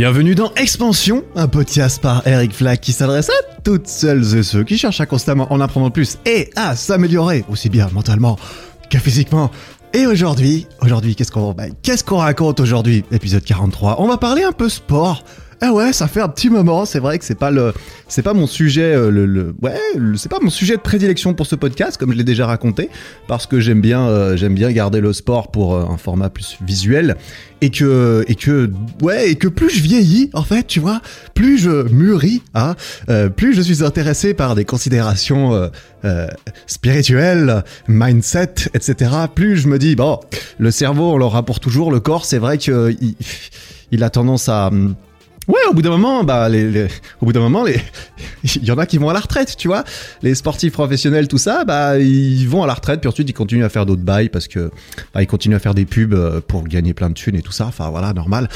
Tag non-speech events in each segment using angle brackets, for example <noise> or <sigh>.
Bienvenue dans Expansion, un podcast par Eric Flack qui s'adresse à toutes celles et ceux qui cherchent à constamment en apprendre plus et à s'améliorer aussi bien mentalement que physiquement. Et aujourd'hui, aujourd'hui, qu'est-ce qu'on bah, qu'est-ce qu'on raconte aujourd'hui? Épisode 43. On va parler un peu sport. Ah ouais, ça fait un petit moment. C'est vrai que c'est pas le, c'est pas mon sujet, euh, le, le- ouais, c'est pas mon sujet de prédilection pour ce podcast, comme je l'ai déjà raconté, parce que j'aime bien, euh, j'aime bien garder le sport pour euh, un format plus visuel, et que, et que, ouais, et que plus je vieillis, en fait, tu vois, plus je mûris, hein, plus je suis intéressé par des considérations spirituelles, mindset, etc. Plus je me dis bon, le cerveau on l'aura pour toujours, le corps c'est vrai que il, il a tendance à Ouais, au bout d'un moment, bah, les, les- au bout d'un moment, les, il <laughs> y en a qui vont à la retraite, tu vois. Les sportifs professionnels, tout ça, bah, ils vont à la retraite, puis ensuite ils continuent à faire d'autres bails parce que, bah, ils continuent à faire des pubs euh, pour gagner plein de thunes et tout ça. Enfin, voilà, normal.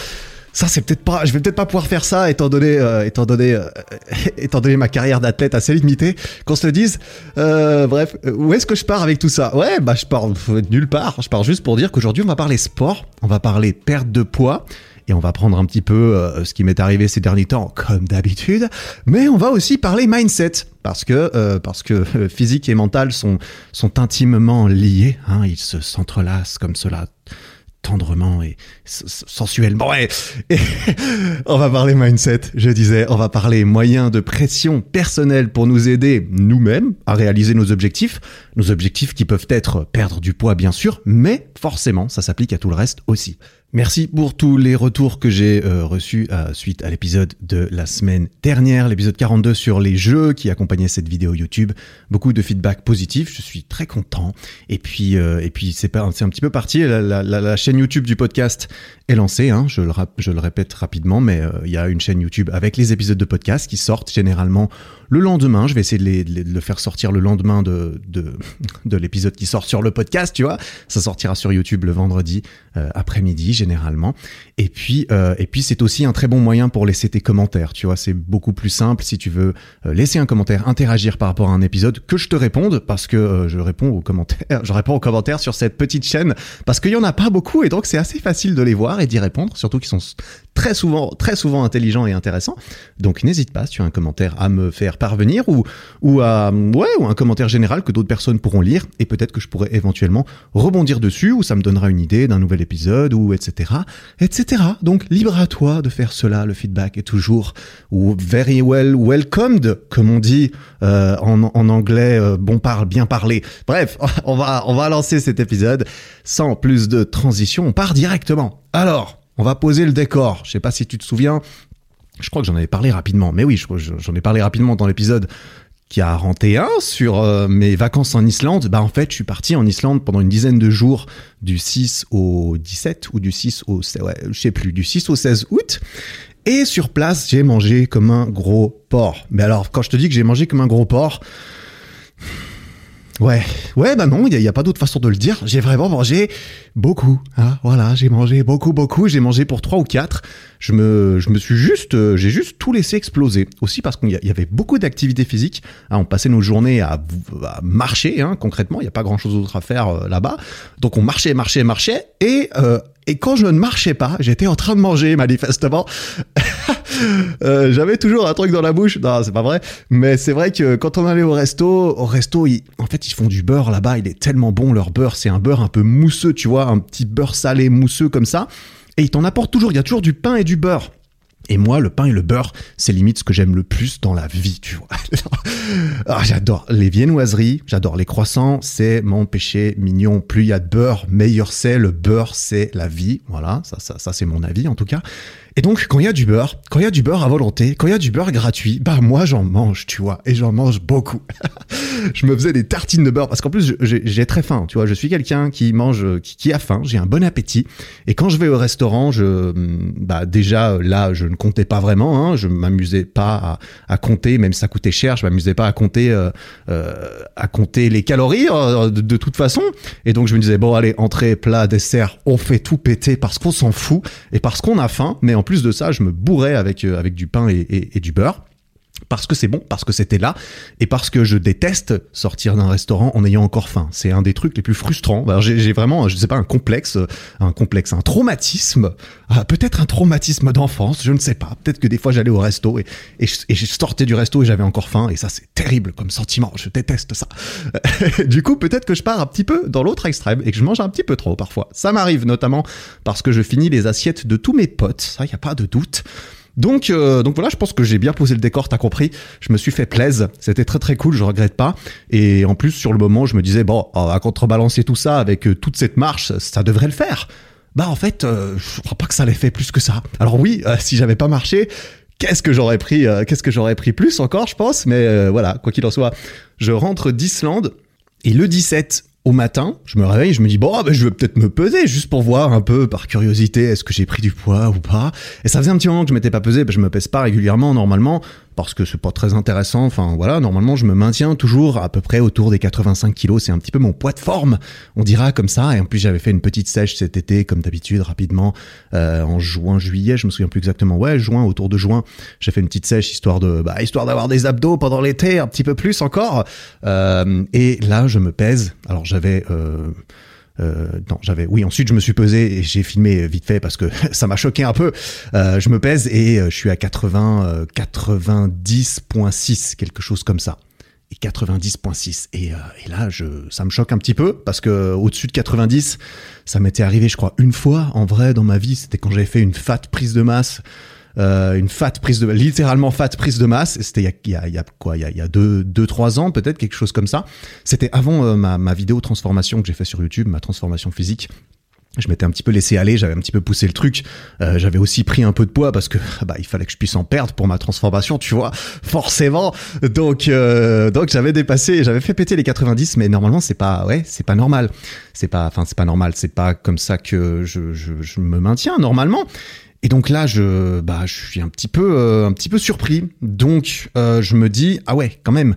Ça, c'est peut-être pas, je vais peut-être pas pouvoir faire ça, étant donné, euh, étant donné, euh, <laughs> étant donné ma carrière d'athlète assez limitée, qu'on se le dise. Euh, bref, euh, où est-ce que je pars avec tout ça? Ouais, bah, je pars nulle part. Je pars juste pour dire qu'aujourd'hui, on va parler sport, on va parler perte de poids, et on va prendre un petit peu euh, ce qui m'est arrivé ces derniers temps, comme d'habitude. Mais on va aussi parler mindset, parce que euh, parce que euh, physique et mental sont sont intimement liés. Hein, ils se s'entrelacent comme cela tendrement et sensuellement. Ouais. Et <laughs> on va parler mindset, je disais, on va parler moyens de pression personnelle pour nous aider nous-mêmes à réaliser nos objectifs, nos objectifs qui peuvent être perdre du poids bien sûr, mais forcément ça s'applique à tout le reste aussi. Merci pour tous les retours que j'ai euh, reçus euh, suite à l'épisode de la semaine dernière, l'épisode 42 sur les jeux qui accompagnait cette vidéo YouTube. Beaucoup de feedback positif, je suis très content. Et puis, euh, et puis c'est un petit peu parti. La, chaîne YouTube du podcast est lancée. Hein, je, le répète rapidement, mais il y a une chaîne YouTube avec les épisodes de podcast qui sortent généralement le lendemain. Je vais essayer de, le faire sortir le lendemain de, de, de l'épisode qui sort sur le podcast, tu vois. Ça sortira sur YouTube le vendredi euh, après-midi généralement. Et puis, euh, et puis c'est aussi un très bon moyen pour laisser tes commentaires. Tu vois, c'est beaucoup plus simple si tu veux euh, laisser un commentaire, interagir par rapport à un épisode, que je te réponde parce que euh, je réponds aux commentaires. <laughs> Je réponds aux commentaires sur cette petite chaîne parce qu'il y en a pas beaucoup et donc c'est assez facile de les voir et d'y répondre. Surtout qu'ils sont très souvent, très souvent intelligents et intéressants. Donc n'hésite pas si tu as un commentaire à me faire parvenir ou ou à un commentaire général que d'autres personnes pourront lire et peut-être que je pourrais éventuellement rebondir dessus ou ça me donnera une idée d'un nouvel épisode ou etc etc donc libre à toi de faire cela. Le feedback est toujours ou very well welcomed comme on dit euh, en, anglais euh, bon parle bien parler. Bref <laughs> on va on va lancer cet épisode sans plus de transition. On part directement. Alors on va poser le décor. Je sais pas si tu te souviens je crois que j'en avais parlé rapidement, mais oui, je- je- j'en ai parlé rapidement dans l'épisode qui a renté un sur euh, mes vacances en Islande. Bah en fait, je suis parti en Islande pendant une dizaine de jours, du 6 au 17 ou du 6 au je sais plus, du 6 au 16 août. Et sur place, j'ai mangé comme un gros porc. Mais alors, quand je te dis que j'ai mangé comme un gros porc, Ouais, ouais, bah non, il n'y a, pas d'autre façon de le dire. J'ai vraiment mangé beaucoup. Hein, voilà, j'ai mangé beaucoup, beaucoup. J'ai mangé pour trois ou quatre. Je me, je me suis juste, euh, j'ai juste tout laissé exploser. Aussi parce qu'il y, avait beaucoup d'activités physiques. Hein, on passait nos journées à, à marcher, hein, concrètement. Il n'y a pas grand chose d'autre à faire euh, là-bas. Donc on marchait, marchait, marchait. Et, euh, et quand je ne marchais pas, j'étais en train de manger, manifestement. <laughs> Euh, j'avais toujours un truc dans la bouche. Non, c'est pas vrai. Mais c'est vrai que quand on allait au resto, au resto, en fait, ils font du beurre là-bas. Il est tellement bon, leur beurre. C'est un beurre un peu mousseux, tu vois, un petit beurre salé mousseux comme ça. Et ils t'en apportent toujours. Il y a toujours du pain et du beurre. Et moi, le pain et le beurre, c'est limite ce que j'aime le plus dans la vie, tu vois. <laughs> Ah, j'adore les viennoiseries, j'adore les croissants, c'est mon péché mignon. Plus il y a de beurre, meilleur c'est. Le beurre, c'est la vie. Voilà, ça, ça c'est mon avis en tout cas. Et donc, quand il y a du beurre, quand il y a du beurre à volonté, quand il y a du beurre gratuit, bah moi j'en mange, tu vois, et j'en mange beaucoup. <laughs> je me faisais des tartines de beurre parce qu'en plus j'ai très faim, tu vois. Je suis quelqu'un qui mange, qui, a faim, j'ai un bon appétit. Et quand je vais au restaurant, je, bah déjà là, je ne comptais pas vraiment, hein, je m'amusais pas à, compter, même si ça coûtait cher, je m'amusais pas à compter, euh, euh, à compter les calories euh, de, de toute façon. Et donc je me disais bon allez, entrée, plat, dessert, on fait tout péter parce qu'on s'en fout et parce qu'on a faim. Mais en plus de ça, je me bourrais avec euh, du pain et du beurre. Parce que c'est bon, parce que c'était là, et parce que je déteste sortir d'un restaurant en ayant encore faim. C'est un des trucs les plus frustrants. J'ai vraiment, je sais pas, un complexe, un complexe, un traumatisme, ah, peut-être un traumatisme d'enfance, je ne sais pas. Peut-être que des fois j'allais au resto et, et, je, sortais du resto et j'avais encore faim, et ça c'est terrible comme sentiment. Je déteste ça. <laughs> du coup, peut-être que je pars un petit peu dans l'autre extrême et que je mange un petit peu trop parfois. Ça m'arrive notamment parce que je finis les assiettes de tous mes potes. Ça, y a pas de doute. Donc, euh, donc voilà, je pense que j'ai bien posé le décor, t'as compris. Je me suis fait plaise, c'était très très cool, je regrette pas. Et en plus, sur le moment, je me disais bon, à contrebalancer tout ça avec euh, toute cette marche, ça devrait le faire. Bah en fait, euh, je crois pas que ça l'ait fait plus que ça. Alors oui, si j'avais pas marché, qu'est-ce que j'aurais pris, qu'est-ce que j'aurais pris plus encore, je pense. Mais voilà, quoi qu'il en soit, je rentre d'Islande et le 17 au matin, je me réveille, je me dis bon, ah, ben, je vais peut-être me peser juste pour voir un peu par curiosité est-ce que j'ai pris du poids ou pas. Et ça faisait un petit moment que je m'étais pas pesé, ben, je me pèse pas régulièrement normalement parce que c'est pas très intéressant. Enfin voilà, normalement je me maintiens toujours à peu près autour des 85 kilos. C'est un petit peu mon poids de forme, on dira comme ça. Et en plus j'avais fait une petite sèche cet été, comme d'habitude, rapidement euh, en juin, juillet. Je me souviens plus exactement. Ouais, juin, autour de juin, j'ai fait une petite sèche histoire de, bah, histoire d'avoir des abdos pendant l'été, un petit peu plus encore. Euh, et là je me pèse. Alors j'avais euh, euh, non, j'avais. Oui, ensuite je me suis pesé et j'ai filmé vite fait parce que <laughs> ça m'a choqué un peu. Euh, je me pèse et euh, je suis à 80, 90.6, euh, quelque chose comme ça. Et 90.6. Et, et, là, je, ça me choque un petit peu parce que au-dessus de 90, ça m'était arrivé, je crois, une fois en vrai dans ma vie. C'était quand j'avais fait une fat prise de masse. Euh, une fat prise de littéralement fat prise de masse. C'était il y a, y a, quoi Il y a, y a deux, deux, trois ans peut-être quelque chose comme ça. C'était avant euh, ma, ma vidéo transformation que j'ai fait sur YouTube, ma transformation physique je m'étais un petit peu laissé aller, j'avais un petit peu poussé le truc. Euh, j'avais aussi pris un peu de poids parce que <laughs> bah il fallait que je puisse en perdre pour ma transformation, tu vois, forcément. Donc euh, donc j'avais dépassé, j'avais fait péter les 90, mais normalement c'est pas ouais c'est pas normal, c'est pas enfin c'est pas normal, c'est pas comme ça que je, je, je me maintiens normalement. Et donc là, je, bah, je suis un petit peu, euh, un petit peu surpris. Donc, euh, je me dis, ah ouais, quand même,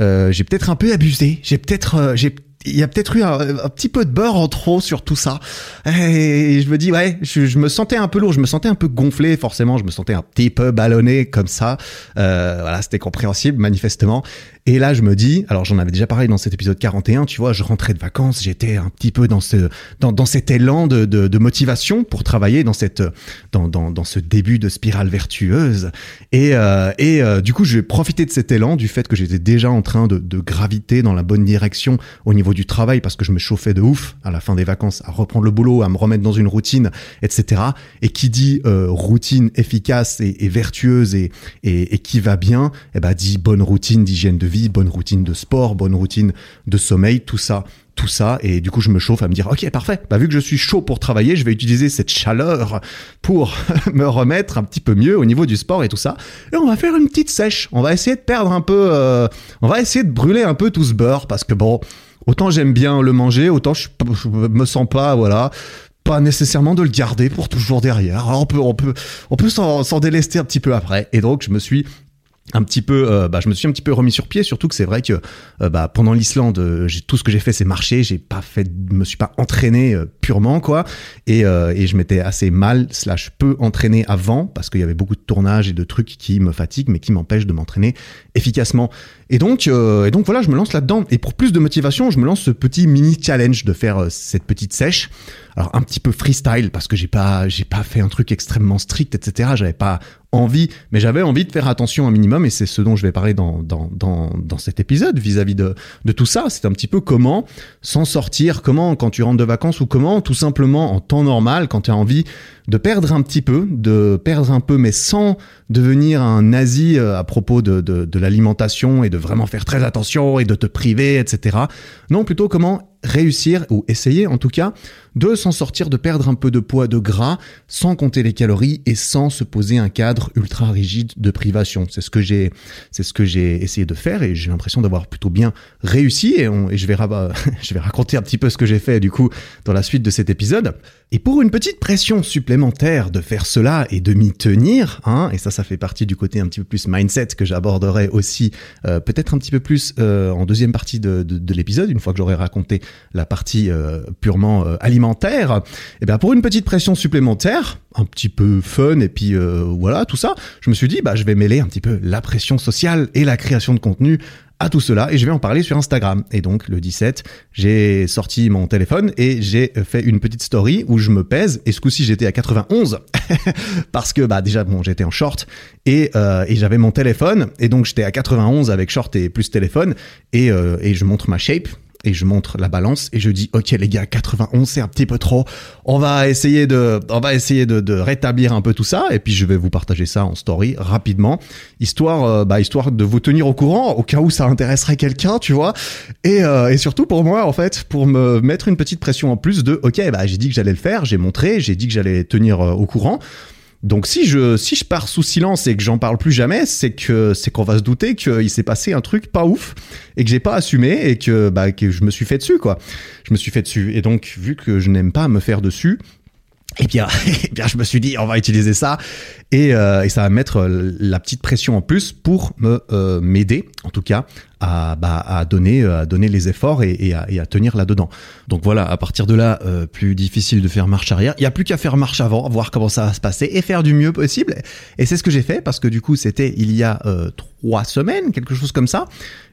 euh, j'ai peut-être un peu abusé. J'ai peut-être, j'ai il y a peut-être eu un, petit peu de beurre en trop sur tout ça. Et je me dis, ouais, je, me sentais un peu lourd, je me sentais un peu gonflé, forcément, je me sentais un petit peu ballonné comme ça. Euh, voilà, c'était compréhensible, manifestement. Et là, je me dis, alors j'en avais déjà parlé dans cet épisode 41, tu vois, je rentrais de vacances, j'étais un petit peu dans ce, dans, dans cet élan de, de, de, motivation pour travailler dans cette, dans, dans, dans ce début de spirale vertueuse. Et, euh, et euh, du coup, j'ai profité de cet élan, du fait que j'étais déjà en train de, de graviter dans la bonne direction au niveau du travail parce que je me chauffais de ouf à la fin des vacances à reprendre le boulot, à me remettre dans une routine, etc. Et qui dit euh, routine efficace et, et vertueuse et, et, et, qui va bien, eh ben dit bonne routine d'hygiène de vie bonne routine de sport, bonne routine de sommeil, tout ça, tout ça. Et du coup, je me chauffe à me dire, ok, parfait. Bah, vu que je suis chaud pour travailler, je vais utiliser cette chaleur pour <laughs> me remettre un petit peu mieux au niveau du sport et tout ça. Et on va faire une petite sèche. On va essayer de perdre un peu, euh, on va essayer de brûler un peu tout ce beurre parce que bon, autant j'aime bien le manger, autant je, je me sens pas, voilà pas nécessairement de le garder pour toujours derrière. On peut, on peut, on peut s'en délester un petit peu après. Et donc, je me suis un petit peu euh, bah, je me suis un petit peu remis sur pied surtout que c'est vrai que euh, bah, pendant l'Islande euh, tout ce que j'ai fait c'est marcher j'ai pas fait me suis pas entraîné purement quoi. Et, et je m'étais assez mal slash peu entraîné avant parce qu'il y avait beaucoup de tournages et de trucs qui me fatiguent mais qui m'empêchent de m'entraîner efficacement. Et donc et donc voilà je me lance là-dedans. Et pour plus de motivation je me lance ce petit mini challenge de faire cette petite sèche. Alors un petit peu freestyle parce que j'ai pas j'ai pas fait un truc extrêmement strict etc j'avais pas envie mais j'avais envie de faire attention un minimum et c'est ce dont je vais parler dans dans dans, dans cet épisode vis-à-vis de de tout ça. C'est un petit peu comment s'en sortir comment quand tu rentres de vacances ou comment tout simplement en temps normal quand tu as envie de perdre un petit peu de perdre un peu mais sans devenir un nazi euh, à propos de de, de l'alimentation et de vraiment faire très attention et de te priver etc non plutôt comment réussir, ou essayer en tout cas, de s'en sortir, de perdre un peu de poids de gras sans compter les calories et sans se poser un cadre ultra rigide de privation. C'est ce que j'ai, c'est ce que j'ai essayé de faire et j'ai l'impression d'avoir plutôt bien réussi et, on, et <laughs> je, vais raconter un petit peu ce que j'ai fait du coup dans la suite de cet épisode. Et pour une petite pression supplémentaire de faire cela et de m'y tenir, hein, et ça, ça fait partie du côté un petit peu plus mindset que j'aborderai aussi euh, peut-être un petit peu plus euh, en deuxième partie de, de, de l'épisode, une fois que j'aurai raconté la partie euh, purement euh, alimentaire, et bien pour une petite pression supplémentaire, un petit peu fun et puis euh, voilà tout ça, je me suis dit bah je vais mêler un petit peu la pression sociale et la création de contenu à tout cela et je vais en parler sur Instagram. Et donc le 17, j'ai sorti mon téléphone et j'ai fait une petite story où je me pèse. Et ce coup-ci j'étais à 91 <laughs> parce que bah déjà bon j'étais en short et, j'avais mon téléphone. Et donc j'étais à 91 avec short et plus téléphone. Et je montre ma shape je montre la balance et je dis ok les gars 91 c'est un petit peu trop. On va essayer de on va essayer de, rétablir un peu tout ça et puis je vais vous partager ça en story rapidement histoire euh, bah histoire de vous tenir au courant au cas où ça intéresserait quelqu'un tu vois. Et, euh, et surtout pour moi en fait pour me mettre une petite pression en plus de ok bah j'ai dit que j'allais le faire j'ai montré j'ai dit que j'allais tenir euh, au courant donc si je si je pars sous silence et que j'en parle plus jamais, c'est que c'est qu'on va se douter qu'il s'est passé un truc pas ouf et que j'ai pas assumé et que bah que je me suis fait dessus quoi. Je me suis fait dessus et donc vu que je n'aime pas me faire dessus, et bien, <laughs> eh bien, je me suis dit, on va utiliser ça et, euh, et ça va mettre la petite pression en plus pour me euh, m'aider, en tout cas, à, bah, à donner à donner les efforts et, et, à, tenir là dedans. Donc voilà, à partir de là, euh, plus difficile de faire marche arrière. Il y a plus qu'à faire marche avant, voir comment ça va se passer et faire du mieux possible. Et c'est ce que j'ai fait parce que du coup, c'était il y a euh, trois semaines, quelque chose comme ça.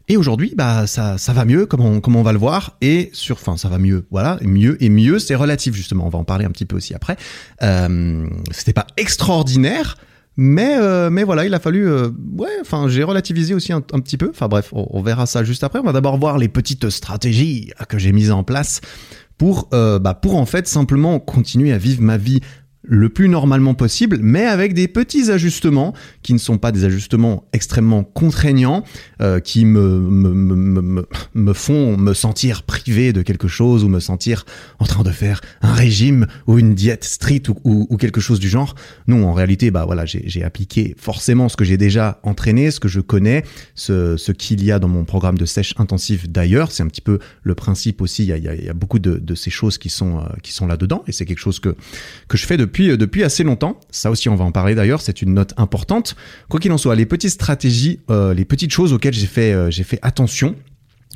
Et aujourd'hui, bah ça, ça va mieux, comme on, comme on va le voir, et sur, enfin ça va mieux, voilà, mieux et mieux, c'est relatif justement. On va en parler un petit peu aussi après. Euh, C'était pas extraordinaire, mais euh, mais voilà, il a fallu, euh, ouais, enfin j'ai relativisé aussi un, petit peu. Enfin bref, on, on, verra ça juste après. On va d'abord voir les petites stratégies que j'ai mises en place pour euh, bah pour en fait simplement continuer à vivre ma vie le plus normalement possible, mais avec des petits ajustements qui ne sont pas des ajustements extrêmement contraignants, euh, qui me, me, me, me, font me sentir privé de quelque chose ou me sentir en train de faire un régime ou une diète stricte ou, ou, ou quelque chose du genre. Non, en réalité, bah voilà, j'ai appliqué forcément ce que j'ai déjà entraîné, ce que je connais, ce, ce qu'il y a dans mon programme de sèche intensive d'ailleurs. C'est un petit peu le principe aussi. Il y a, il y a beaucoup de, de, ces choses qui sont, euh, qui sont là-dedans et c'est quelque chose que, que je fais depuis depuis, depuis assez longtemps. Ça aussi, on va en parler d'ailleurs. C'est une note importante. Quoi qu'il en soit, les petites stratégies, euh, les petites choses auxquelles j'ai fait, euh, fait attention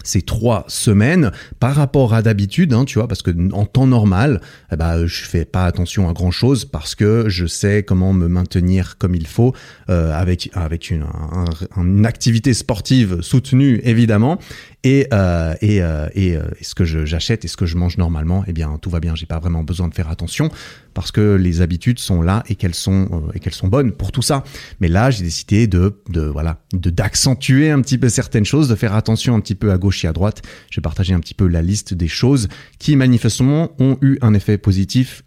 ces trois semaines par rapport à d'habitude, hein, tu vois, parce que en temps normal, eh ben, je fais pas attention à grand chose parce que je sais comment me maintenir comme il faut euh, avec avec une, un, une activité sportive soutenue évidemment et euh, euh, euh, et, ce que j'achète et ce que je mange normalement, eh bien tout va bien. J'ai pas vraiment besoin de faire attention parce que les habitudes sont là et qu'elles sont et qu'elles sont bonnes pour tout ça. Mais là, j'ai décidé de voilà de d'accentuer un petit peu certaines choses, de faire attention un petit peu à gauche et à droite. Je vais partager un petit peu la liste des choses qui manifestement ont eu un effet positif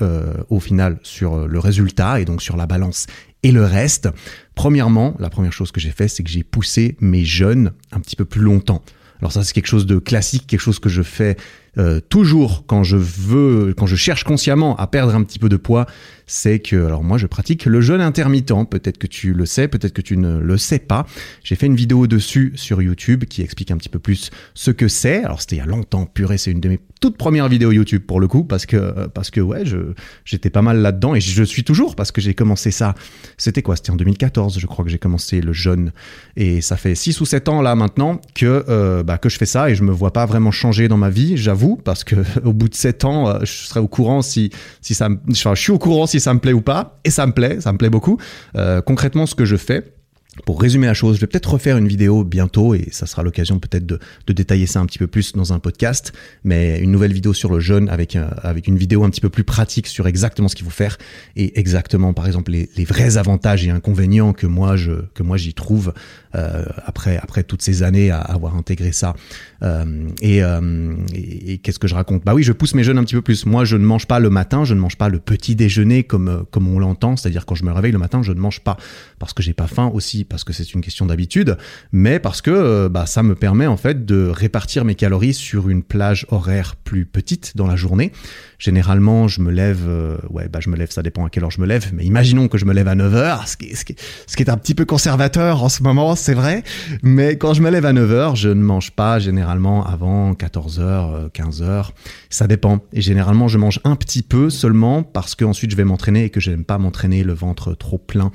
au final sur le résultat et donc sur la balance et le reste. Premièrement, la première chose que j'ai fait, c'est que j'ai poussé mes jeunes un petit peu plus longtemps. Alors ça, c'est quelque chose de classique, quelque chose que je fais euh, toujours quand je veux, quand je cherche consciemment à perdre un petit peu de poids, c'est que, alors moi je pratique le jeûne intermittent, peut-être que tu le sais, peut-être que tu ne le sais pas. J'ai fait une vidéo dessus sur YouTube qui explique un petit peu plus ce que c'est. Alors c'était il y a longtemps, purée, c'est une de mes toutes premières vidéos YouTube pour le coup, parce que, parce que ouais, j'étais pas mal là-dedans et je suis toujours parce que j'ai commencé ça. C'était quoi? C'était en 2014, je crois que j'ai commencé le jeûne et ça fait 6 ou 7 ans là maintenant que, euh, bah, que je fais ça et je me vois pas vraiment changer dans ma vie, j'avoue, parce que <laughs> au bout de 7 ans, euh, je serai au courant si, si ça, enfin, je suis au courant si ça me plaît ou pas, et ça me plaît, ça me plaît beaucoup. Euh, concrètement, ce que je fais, pour résumer la chose, je vais peut-être refaire une vidéo bientôt et ça sera l'occasion peut-être de, détailler ça un petit peu plus dans un podcast, mais une nouvelle vidéo sur le jeûne avec, euh, avec une vidéo un petit peu plus pratique sur exactement ce qu'il faut faire et exactement par exemple les, les, vrais avantages et inconvénients que moi je que moi j'y trouve euh, après après toutes ces années à avoir intégré ça. Euh, et, euh, et, qu'est-ce que je raconte? Bah oui, je pousse mes jeunes un petit peu plus. Moi, je ne mange pas le matin, je ne mange pas le petit déjeuner comme comme on l'entend, c'est-à-dire quand je me réveille le matin, je ne mange pas parce que j'ai pas faim aussi parce que c'est une question d'habitude, mais parce que euh, bah, ça me permet en fait de répartir mes calories sur une plage horaire plus petite dans la journée. Généralement, je me lève, euh, ouais, bah je me lève, ça dépend à quelle heure je me lève, mais imaginons que je me lève à 9h, ce qui, ce qui est un petit peu conservateur en ce moment, c'est vrai, mais quand je me lève à 9h, je ne mange pas généralement avant 14h, 15h, ça dépend. Et généralement, je mange un petit peu seulement parce que ensuite je vais m'entraîner et que je n'aime pas m'entraîner le ventre trop plein.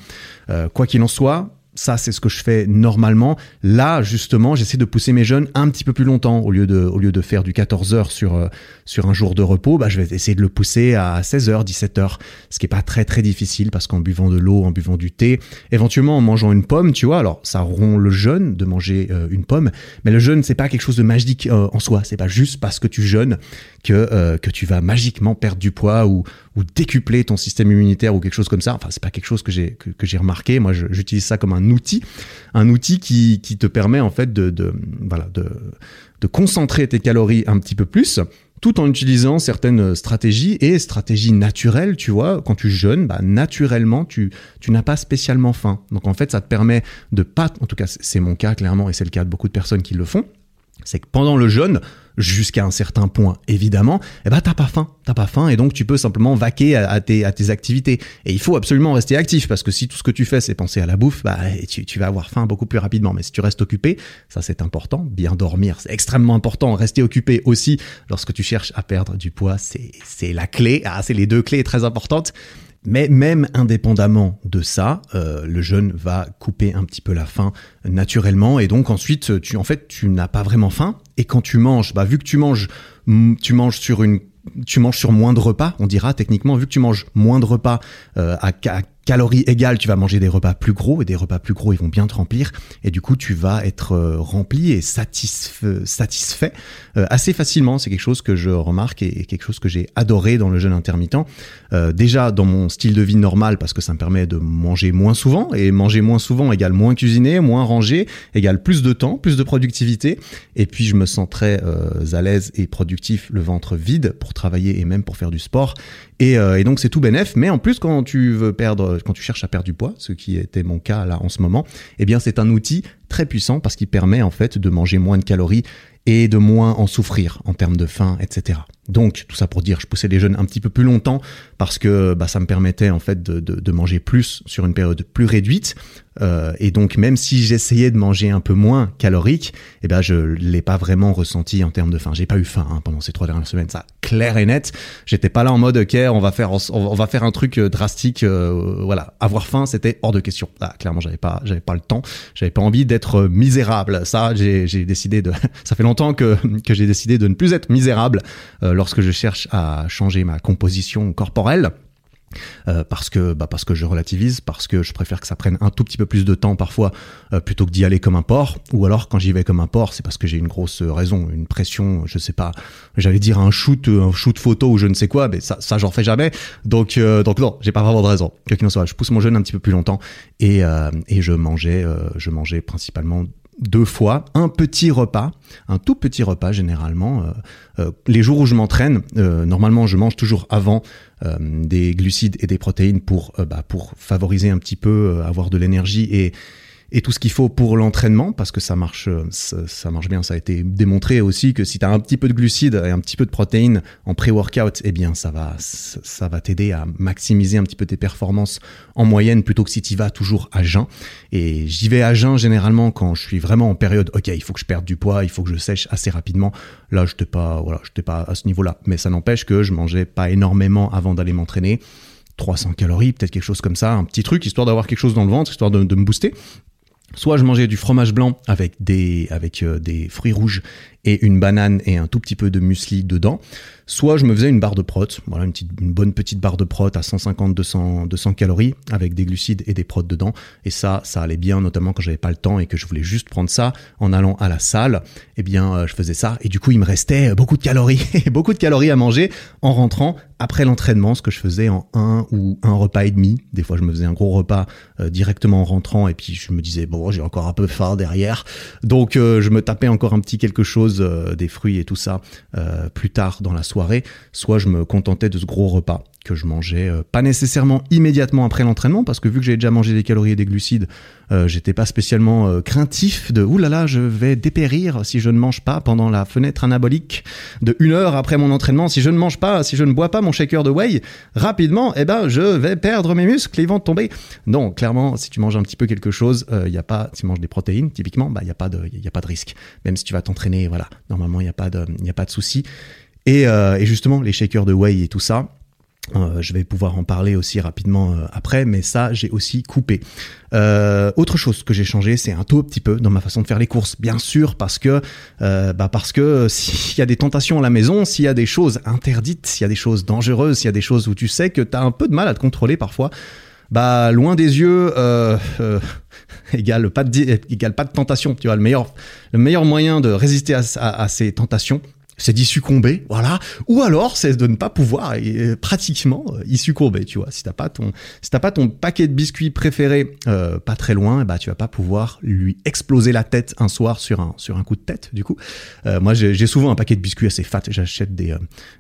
Euh, quoi qu'il en soit, ça, c'est ce que je fais normalement. Là, justement, j'essaie de pousser mes jeunes un petit peu plus longtemps. Au lieu de, au lieu de faire du 14 heures sur, euh, sur un jour de repos, bah, je vais essayer de le pousser à 16 heures, 17 heures. Ce qui est pas très, très difficile parce qu'en buvant de l'eau, en buvant du thé, éventuellement en mangeant une pomme, tu vois, alors ça rompt le jeûne de manger euh, une pomme, mais le jeûne, c'est pas quelque chose de magique euh, en soi. C'est pas juste parce que tu jeûnes que, que tu vas magiquement perdre du poids ou, ou décupler ton système immunitaire ou quelque chose comme ça. Enfin, c'est pas quelque chose que j'ai que, que j'ai remarqué. Moi, j'utilise ça comme un outil, un outil qui, te permet en fait de concentrer tes calories un petit peu plus tout en utilisant certaines stratégies et stratégies naturelles, tu vois, quand tu jeûnes, bah, naturellement, tu, tu n'as pas spécialement faim. Donc en fait, ça te permet de pas, en tout cas c'est mon cas clairement, et c'est le cas de beaucoup de personnes qui le font, c'est que pendant le jeûne, jusqu'à un certain point, évidemment, eh ben t'as pas faim, t'as pas faim, et donc tu peux simplement vaquer à, tes, à tes activités. Et il faut absolument rester actif, parce que si tout ce que tu fais c'est penser à la bouffe, bah tu, tu vas avoir faim beaucoup plus rapidement. Mais si tu restes occupé, ça c'est important, bien dormir, c'est extrêmement important. Rester occupé aussi lorsque tu cherches à perdre du poids, c'est c'est la clé. Ah, c'est les deux clés très importantes. Mais même indépendamment de ça, euh, le jeûne va couper un petit peu la faim naturellement. Et donc ensuite tu en fait tu n'as pas vraiment faim. Et quand tu manges, bah vu que tu manges tu manges sur une tu manges sur moins de repas, on dira techniquement, vu que tu manges moins de repas euh, à, à calories égales, tu vas manger des repas plus gros et des repas plus gros, ils vont bien te remplir et du coup, tu vas être euh, rempli et satisfait, euh, assez facilement. C'est quelque chose que je remarque et, quelque chose que j'ai adoré dans le jeûne intermittent. Euh, déjà dans mon style de vie normal parce que ça me permet de manger moins souvent et manger moins souvent égale moins cuisiner, moins ranger, égale plus de temps, plus de productivité et puis je me sens très à l'aise et productif le ventre vide pour travailler et même pour faire du sport et, et donc c'est tout bénef. Mais en plus quand tu veux perdre quand tu cherches à perdre du poids, ce qui était mon cas là en ce moment, eh bien c'est un outil très puissant parce qu'il permet en fait de manger moins de calories et de moins en souffrir en termes de faim, etc. Donc tout ça pour dire, je poussais les jeunes un petit peu plus longtemps parce que bah, ça me permettait en fait de, manger plus sur une période plus réduite. Euh, et donc même si j'essayais de manger un peu moins calorique, eh ben je l'ai pas vraiment ressenti en termes de faim. J'ai pas eu faim hein, pendant ces trois dernières semaines, ça clair et net. J'étais pas là en mode ok, on va faire on va faire un truc euh, drastique. Euh, voilà, avoir faim c'était hors de question. Ah, clairement j'avais pas j'avais pas le temps, j'avais pas envie d'être misérable. Ça j'ai décidé de. <laughs> ça fait longtemps que que j'ai décidé de ne plus être misérable. Euh, lorsque je cherche à changer ma composition corporelle. Euh, parce que bah parce que je relativise, parce que je préfère que ça prenne un tout petit peu plus de temps parfois euh, plutôt que d'y aller comme un porc. Ou alors quand j'y vais comme un porc, c'est parce que j'ai une grosse raison, une pression, je sais pas. J'allais dire un shoot, un shoot photo ou je ne sais quoi, mais ça, ça j'en fais jamais. Donc donc non, j'ai pas vraiment de raison. Quoi qu'il en soit, je pousse mon jeûne un petit peu plus longtemps et et je mangeais je mangeais principalement deux fois un petit repas, un tout petit repas généralement. Euh, euh, les jours où je m'entraîne, euh, normalement je mange toujours avant des glucides et des protéines pour bah, pour favoriser un petit peu avoir de l'énergie et et tout ce qu'il faut pour l'entraînement parce que ça marche ça, marche bien. Ça a été démontré aussi que si tu as un petit peu de glucides et un petit peu de protéines en pré-workout eh bien ça va ça va t'aider à maximiser un petit peu tes performances en moyenne plutôt que si tu vas toujours à jeun. Et j'y vais à jeun généralement quand je suis vraiment en période OK il faut que je perde du poids il faut que je sèche assez rapidement. Là je pas voilà je pas à ce niveau-là. Mais ça n'empêche que je mangeais pas énormément avant d'aller m'entraîner. 300 calories, peut-être quelque chose comme ça, un petit truc, histoire d'avoir quelque chose dans le ventre, histoire de me booster. Soit je mangeais du fromage blanc avec des avec euh, des fruits rouges et une banane et un tout petit peu de muesli dedans. Soit je me faisais une barre de prot, voilà une, bonne petite barre de prot à 150-200 200 calories avec des glucides et des protes dedans. Et ça, ça allait bien, notamment quand j'avais pas le temps et que je voulais juste prendre ça en allant à la salle. Eh bien, euh, je faisais ça et du coup, il me restait beaucoup de calories, <laughs> beaucoup de calories à manger en rentrant après l'entraînement, ce que je faisais en un ou un repas et demi. Des fois, je me faisais un gros repas euh, directement en rentrant et puis je me disais bon, j'ai encore un peu faim derrière, donc euh, je me tapais encore un petit quelque chose euh, des fruits et tout ça euh, plus tard dans la soirée, soit je me contentais de ce gros repas que je mangeais euh, pas nécessairement immédiatement après l'entraînement parce que vu que j'avais déjà mangé des calories et des glucides, j'étais pas spécialement craintif de oulala là là, je vais dépérir si je ne mange pas pendant la fenêtre anabolique de une heure après mon entraînement. Si je ne mange pas, si je ne bois pas mon shaker de whey rapidement, eh ben je vais perdre mes muscles, ils vont tomber. Non, clairement, si tu manges un petit peu quelque chose, il y a pas, si tu manges des protéines typiquement, bah il y a pas de, il y a pas de risque. Même si tu vas t'entraîner, voilà, normalement il n'y a pas de, y a pas de souci. Et, euh, et, justement, les shakers de whey et tout ça, Euh, je vais pouvoir en parler aussi rapidement euh, après, mais ça, j'ai aussi coupé. Euh, autre chose que j'ai changé, c'est un tout petit peu dans ma façon de faire les courses, bien sûr, parce que, bah parce que <laughs> s'il y a des tentations à la maison, s'il y a des choses interdites, s'il y a des choses dangereuses, s'il y a des choses où tu sais que tu as un peu de mal à te contrôler parfois, bah loin des yeux, <laughs> égale pas de égale pas de tentation. Tu vois, le meilleur le meilleur moyen de résister à ces tentations, c'est d'y succomber, voilà. Ou alors, c'est de ne pas pouvoir et, pratiquement euh, y succomber, tu vois. Si t'as pas ton, si t'as pas ton paquet de biscuits préféré euh, pas très loin, bah tu vas pas pouvoir lui exploser la tête un soir sur un sur un coup de tête. Du coup, euh, moi j'ai souvent un paquet de biscuits assez fat. J'achète des,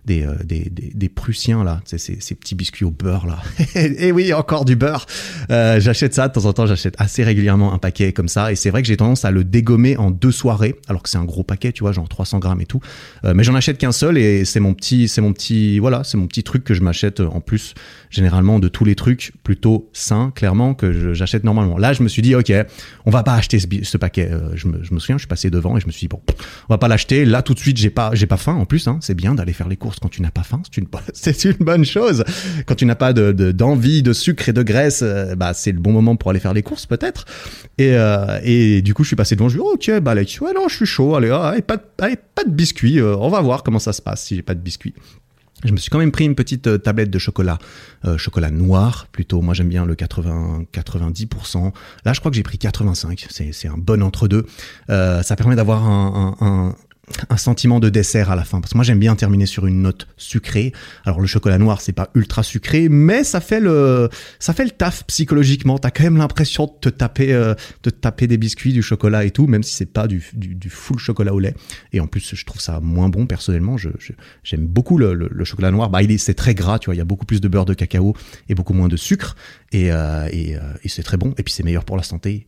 des, des, des, des Prussiens là, ces, ces petits biscuits au beurre là. <laughs> et oui, encore du beurre. j'achète ça de temps en temps. J'achète assez régulièrement un paquet comme ça. Et c'est vrai que j'ai tendance à le dégommer en deux soirées, alors que c'est un gros paquet, tu vois, genre 300 grammes et tout. Euh, mais j'en achète qu'un seul et c'est mon petit, c'est mon petit, voilà, c'est mon petit truc que je m'achète en plus généralement de tous les trucs plutôt sains, clairement que j'achète normalement. Là, je me suis dit, ok, on va pas acheter ce, paquet. Euh, je, me, je, me, souviens, je suis passé devant et je me suis dit, bon, on va pas l'acheter. Là, tout de suite, j'ai pas, j'ai pas faim. En plus, hein, c'est bien d'aller faire les courses quand tu n'as pas faim. C'est une, <laughs> c'est une bonne chose. Quand tu n'as pas de, d'envie de, sucre et de graisse, euh, bah c'est le bon moment pour aller faire les courses peut-être. Et, et du coup, je suis passé devant. Je dis, ok, bah, Alex, ouais, non, je suis chaud. Allez, allez pas, allez, pas de biscuits. On va voir comment ça se passe si j'ai pas de biscuits. Je me suis quand même pris une petite euh, tablette de chocolat, euh, chocolat noir plutôt. Moi j'aime bien le 80, 90%. Là je crois que j'ai pris 85. C'est un bon entre deux. Euh, ça permet d'avoir un sentiment de dessert à la fin parce que moi j'aime bien terminer sur une note sucrée. Alors le chocolat noir c'est pas ultra sucré mais ça fait le ça fait le taf psychologiquement. T'as quand même l'impression de te taper euh, de te taper des biscuits, du chocolat et tout même si c'est pas du, du, full chocolat au lait. Et en plus je trouve ça moins bon personnellement. Je, j'aime beaucoup le, le, chocolat noir. Bah il est c'est très gras tu vois. Il y a beaucoup plus de beurre de cacao et beaucoup moins de sucre et euh, euh, et c'est très bon. Et puis c'est meilleur pour la santé.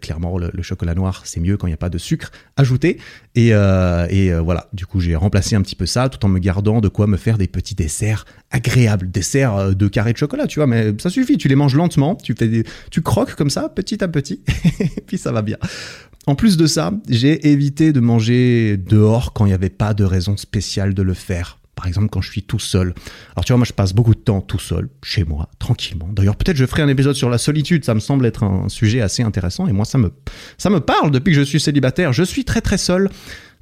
clairement le, chocolat noir c'est mieux quand il n'y a pas de sucre ajouté. Et euh, et euh, voilà, du coup j'ai remplacé un petit peu ça tout en me gardant de quoi me faire des petits desserts agréables, desserts euh, de carré de chocolat, tu vois, mais ça suffit, tu les manges lentement, tu fais des, tu croques comme ça, petit à petit, <laughs> et puis ça va bien. En plus de ça, j'ai évité de manger dehors quand il n'y avait pas de raison spéciale de le faire par exemple, quand je suis tout seul. Alors tu vois, moi je passe beaucoup de temps tout seul, chez moi, tranquillement. D'ailleurs, peut-être je ferai un épisode sur la solitude, ça me semble être un sujet assez intéressant et moi ça me ça me parle depuis que je suis célibataire. Je suis très très seul.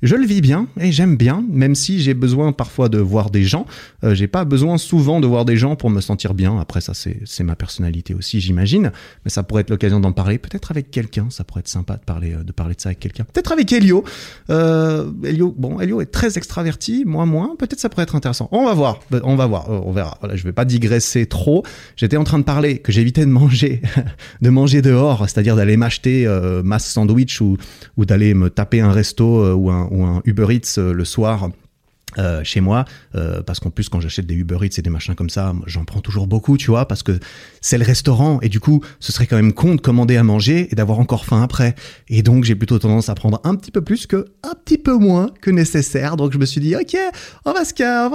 Je le vis bien et j'aime bien, même si j'ai besoin parfois de voir des gens. Euh, j'ai pas besoin souvent de voir des gens pour me sentir bien. Après, ça, c'est ma personnalité aussi, j'imagine. Mais ça pourrait être l'occasion d'en parler. Peut-être avec quelqu'un. Ça pourrait être sympa de parler, euh, de parler de ça avec quelqu'un. Peut-être avec Elio. Euh, Elio, bon, Elio est très extraverti, moi moins. Peut-être ça pourrait être intéressant. On va voir. On va voir. On verra. Voilà, je vais pas digresser trop. J'étais en train de parler que j'évitais de manger, <laughs> de manger dehors, c'est-à-dire d'aller m'acheter euh, masse sandwich ou, ou d'aller me taper un resto ou un ou un Uber Eats euh, le soir euh, chez moi euh, parce qu'en plus quand j'achète des Uber Eats et des machins comme ça j'en prends toujours beaucoup tu vois parce que c'est le restaurant et du coup ce serait quand même con de commander à manger et d'avoir encore faim après. Et donc j'ai plutôt tendance à prendre un petit peu plus que un petit peu moins que nécessaire. Donc je me suis dit ok on va se,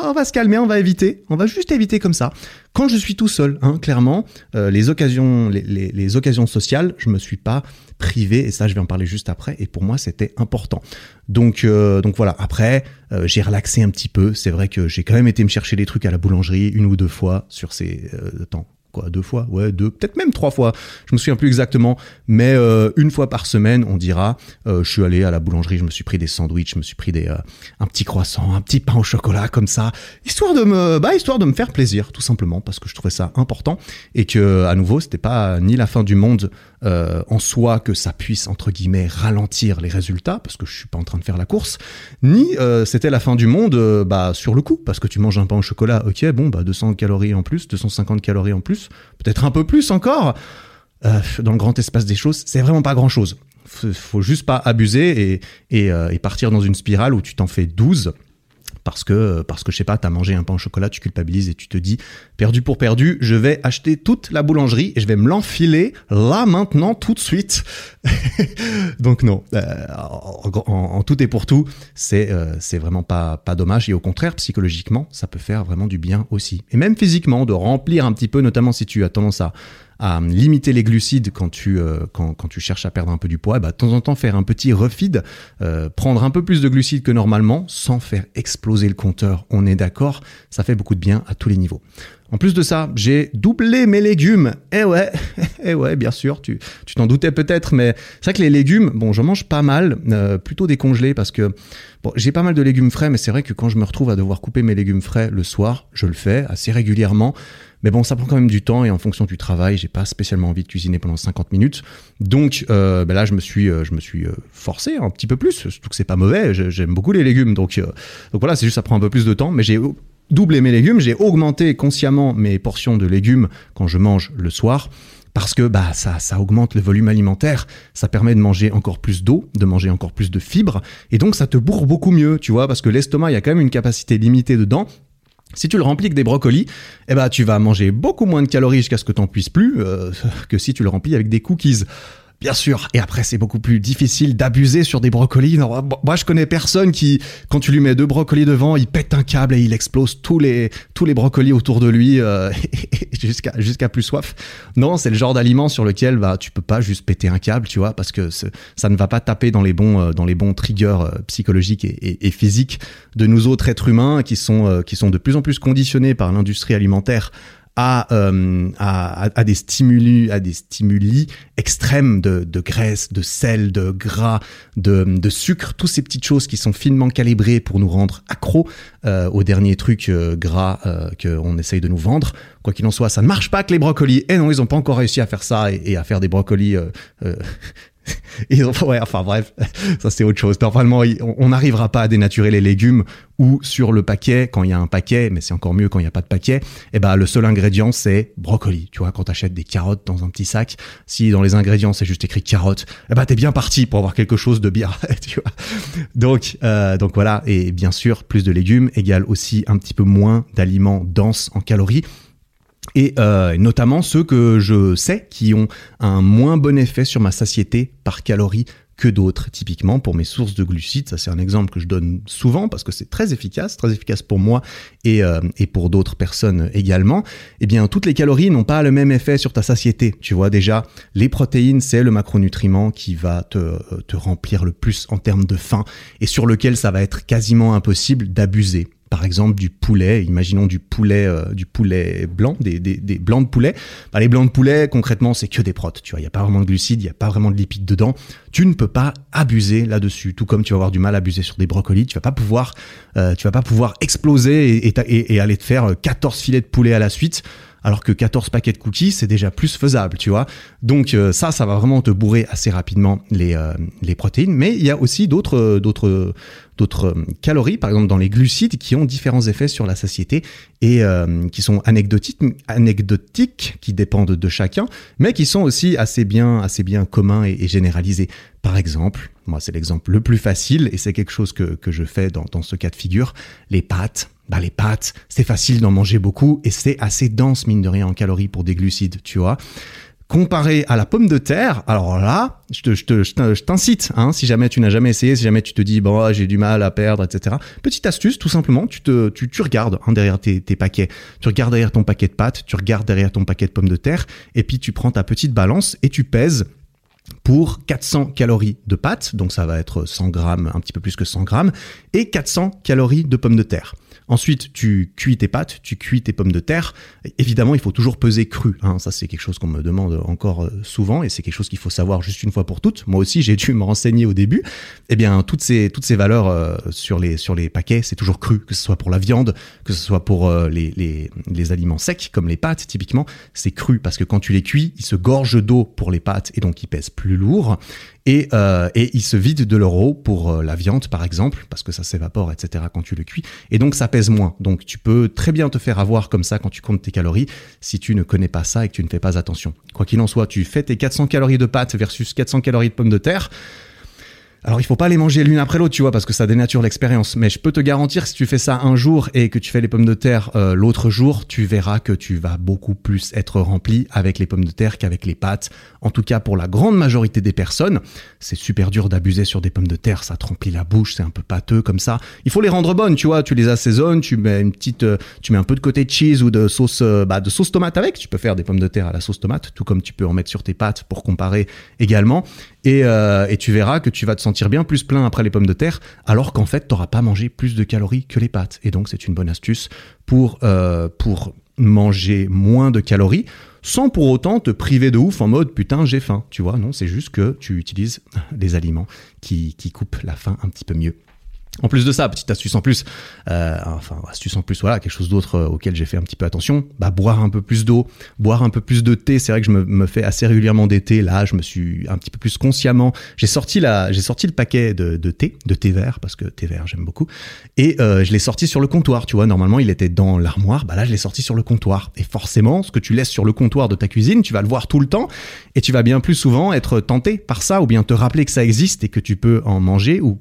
on va se calmer on va éviter on va juste éviter comme ça quand je suis tout seul hein, clairement les occasions les, occasions sociales je me suis pas privé et ça je vais en parler juste après et pour moi c'était important. Donc euh, donc voilà. Après euh, j'ai relaxé un petit peu. C'est vrai que j'ai quand même été me chercher des trucs à la boulangerie une ou deux fois sur ces euh, deux fois, ouais, deux, peut-être même trois fois. Je me souviens plus exactement, mais euh, une fois par semaine, on dira, euh, je suis allé à la boulangerie, je me suis pris des sandwichs, je me suis pris des euh, un petit croissant, un petit pain au chocolat comme ça, histoire de me, bah, histoire de me faire plaisir, tout simplement, parce que je trouvais ça important et que à nouveau, c'était pas ni la fin du monde en soi que ça puisse entre guillemets ralentir les résultats, parce que je suis pas en train de faire la course, ni c'était la fin du monde, bah sur le coup, parce que tu manges un pain au chocolat, ok, bon, bah 200 calories en plus, 250 calories en plus peut-être un peu plus encore, euh, dans le grand espace des choses, c'est vraiment pas grand-chose. Faut juste pas abuser et, euh, et, partir dans une spirale où tu t'en fais 12 parce que parce que je sais pas, t'as mangé un pain au chocolat, tu culpabilises et tu te dis perdu pour perdu, je vais acheter toute la boulangerie et je vais me l'enfiler là maintenant tout de suite. <laughs> Donc non, euh, en, tout et pour tout, c'est euh, c'est vraiment pas pas dommage et au contraire psychologiquement, ça peut faire vraiment du bien aussi. Et même physiquement de remplir un petit peu notamment si tu as tendance à à limiter les glucides quand tu, euh, quand, quand, tu cherches à perdre un peu du poids, bah, de temps en temps faire un petit refeed, euh, prendre un peu plus de glucides que normalement sans faire exploser le compteur. On est d'accord, ça fait beaucoup de bien à tous les niveaux. En plus de ça, j'ai doublé mes légumes. Eh ouais, <laughs> eh ouais, bien sûr, tu tu t'en doutais peut-être, mais c'est vrai que les légumes, bon, je mange pas mal, euh, plutôt décongelés parce que bon, j'ai pas mal de légumes frais, mais c'est vrai que quand je me retrouve à devoir couper mes légumes frais le soir, je le fais assez régulièrement. Mais bon, ça prend quand même du temps et en fonction du travail, j'ai pas spécialement envie de cuisiner pendant 50 minutes. Donc euh, ben là, je me suis, euh, je me suis euh, forcé un petit peu plus. Surtout que c'est pas mauvais. J'aime beaucoup les légumes, donc donc voilà, c'est juste ça prend un peu plus de temps. Mais j'ai doublé mes légumes, j'ai augmenté consciemment mes portions de légumes quand je mange le soir parce que bah ça ça augmente le volume alimentaire, ça permet de manger encore plus d'eau, de manger encore plus de fibres. Et donc ça te bourre beaucoup mieux, tu vois parce que l'estomac, il y a quand même une capacité limitée dedans. Si tu le remplis avec des brocolis, eh ben, tu vas manger beaucoup moins de calories jusqu'à ce que tu n'en puisses plus euh, <laughs> que si tu le remplis avec des cookies. Bien sûr. Et après, c'est beaucoup plus difficile d'abuser sur des brocolis. moi, je connais personne qui, quand tu lui mets deux brocolis devant, il pète un câble et il explose tous les tous les brocolis autour de lui euh, <laughs> jusqu'à plus soif. Non, c'est le genre d'aliment sur lequel bah tu peux pas juste péter un câble, tu vois, parce que ça ne va pas taper dans les bons euh, dans les bons triggers euh, psychologiques et, et, et, physiques de nous autres êtres humains qui sont qui sont de plus en plus conditionnés par l'industrie alimentaire euh, à, à, des stimuli, à des stimuli extrêmes de, de graisse, de sel, de gras, de, de, sucre, toutes ces petites choses qui sont finement calibrées pour nous rendre accros euh, aux derniers trucs euh, gras euh, qu'on essaye de nous vendre. Quoi qu'il en soit, ça ne marche pas que les brocolis. Et non, ils n'ont pas encore réussi à faire ça et, et à faire des brocolis <laughs> ouais, enfin bref, <laughs> ça c'est autre chose. Normalement, on n'arrivera pas à dénaturer les légumes ou sur le paquet, quand il y a un paquet, mais c'est encore mieux quand il n'y a pas de paquet, et eh ben le seul ingrédient c'est brocoli. Tu vois, quand tu achètes des carottes dans un petit sac, si dans les ingrédients c'est juste écrit carotte, eh ben t'es bien parti pour avoir quelque chose de bien, <laughs> tu vois. Donc, euh, donc voilà, et bien sûr, plus de légumes égale aussi un petit peu moins d'aliments denses en calories et euh, notamment ceux que je sais qui ont un moins bon effet sur ma satiété par calorie que d'autres. Typiquement, pour mes sources de glucides, ça c'est un exemple que je donne souvent parce que c'est très efficace, très efficace pour moi et, euh, et pour d'autres personnes également. Eh bien, toutes les calories n'ont pas le même effet sur ta satiété. Tu vois déjà, les protéines, c'est le macronutriment qui va te, te remplir le plus en termes de faim et sur lequel ça va être quasiment impossible d'abuser par exemple du poulet, imaginons du poulet, euh, du poulet blanc, des, des, des blancs de poulet. Bah, les blancs de poulet, concrètement, c'est que des protes. Tu vois, il y a pas vraiment de glucides, il y a pas vraiment de lipides dedans. Tu ne peux pas abuser là-dessus. Tout comme tu vas avoir du mal à abuser sur des brocolis, tu vas pas pouvoir, euh, tu vas pas pouvoir exploser et, et, et, aller te faire 14 filets de poulet à la suite alors que 14 paquets de cookies, c'est déjà plus faisable, tu vois. Donc euh, ça, ça va vraiment te bourrer assez rapidement les, euh, les protéines. Mais il y a aussi d'autres d'autres d'autres calories, par exemple dans les glucides, qui ont différents effets sur la satiété et euh, qui sont anecdotiques, anecdotiques, qui dépendent de chacun, mais qui sont aussi assez bien, assez bien communs et, et généralisés. Par exemple, moi c'est l'exemple le plus facile et c'est quelque chose que, que je fais dans, dans ce cas de figure, les pâtes bah les pâtes, c'est facile d'en manger beaucoup et c'est assez dense mine de rien en calories pour des glucides, tu vois. Comparé à la pomme de terre, alors là, je, te, t'incite, hein, si jamais tu n'as jamais essayé, si jamais tu te dis bon j'ai du mal à perdre, etc. Petite astuce, tout simplement, tu te, tu regardes hein, derrière tes, tes paquets, tu regardes derrière ton paquet de pâtes, tu regardes derrière ton paquet de pommes de terre, et puis tu prends ta petite balance et tu pèses pour 400 calories de pâtes, donc ça va être 100 grammes, un petit peu plus que 100 grammes, et 400 calories de pommes de terre. Ensuite, tu cuis tes pâtes, tu cuis tes pommes de terre. Évidemment, il faut toujours peser cru. Hein. Ça, c'est quelque chose qu'on me demande encore euh, souvent et c'est quelque chose qu'il faut savoir juste une fois pour toutes. Moi aussi, j'ai dû <laughs> me renseigner au début. Eh bien, toutes ces toutes ces valeurs euh, sur les sur les paquets, c'est toujours cru, que ce soit pour la viande, que ce soit pour euh, les, les les aliments secs comme les pâtes typiquement, c'est cru parce que quand tu les cuis, ils se gorgent d'eau pour les pâtes et donc ils pèsent plus lourd et, et ils se vident de leur eau pour la viande par exemple parce que ça s'évapore etc quand tu le cuis et donc ça pèse moins donc tu peux très bien te faire avoir comme ça quand tu comptes tes calories si tu ne connais pas ça et que tu ne fais pas attention. Quoi qu'il en soit tu fais tes 400 calories de pâtes versus 400 calories de pommes de terre Alors il faut pas les manger l'une après l'autre, tu vois, parce que ça dénature l'expérience. Mais je peux te garantir que si tu fais ça un jour et que tu fais les pommes de terre euh, l'autre jour, tu verras que tu vas beaucoup plus être rempli avec les pommes de terre qu'avec les pâtes. En tout cas, pour la grande majorité des personnes, c'est super dur d'abuser sur des pommes de terre. Ça te remplit la bouche, c'est un peu pâteux comme ça. Il faut les rendre bonnes, tu vois. Tu les assaisonnes, tu mets une petite, euh, tu mets un peu de côté cheese ou de sauce, euh, bah, de sauce tomate avec. Tu peux faire des pommes de terre à la sauce tomate, tout comme tu peux en mettre sur tes pâtes pour comparer également. Et, et tu verras que tu vas te sentir bien plus plein après les pommes de terre, alors qu'en fait, tu n'auras pas mangé plus de calories que les pâtes. Et donc, c'est une bonne astuce pour, euh, pour manger moins de calories sans pour autant te priver de ouf en mode putain j'ai faim, tu vois, non, c'est juste que tu utilises <laughs> des aliments qui, qui coupent la faim un petit peu mieux. En plus de ça, petite astuce en plus, euh, enfin astuce en plus, voilà, quelque chose d'autre euh, auquel j'ai fait un petit peu attention, bah boire un peu plus d'eau, boire un peu plus de thé. C'est vrai que je me, fais assez régulièrement des thés. Là, je me suis un petit peu plus consciemment. J'ai sorti la, j'ai sorti le paquet de, thé, de thé vert parce que thé vert j'aime beaucoup, et euh, je l'ai sorti sur le comptoir. Tu vois, normalement il était dans l'armoire, bah là je l'ai sorti sur le comptoir. Et forcément, ce que tu laisses sur le comptoir de ta cuisine, tu vas le voir tout le temps, et tu vas bien plus souvent être tenté par ça, ou bien te rappeler que ça existe et que tu peux en manger ou,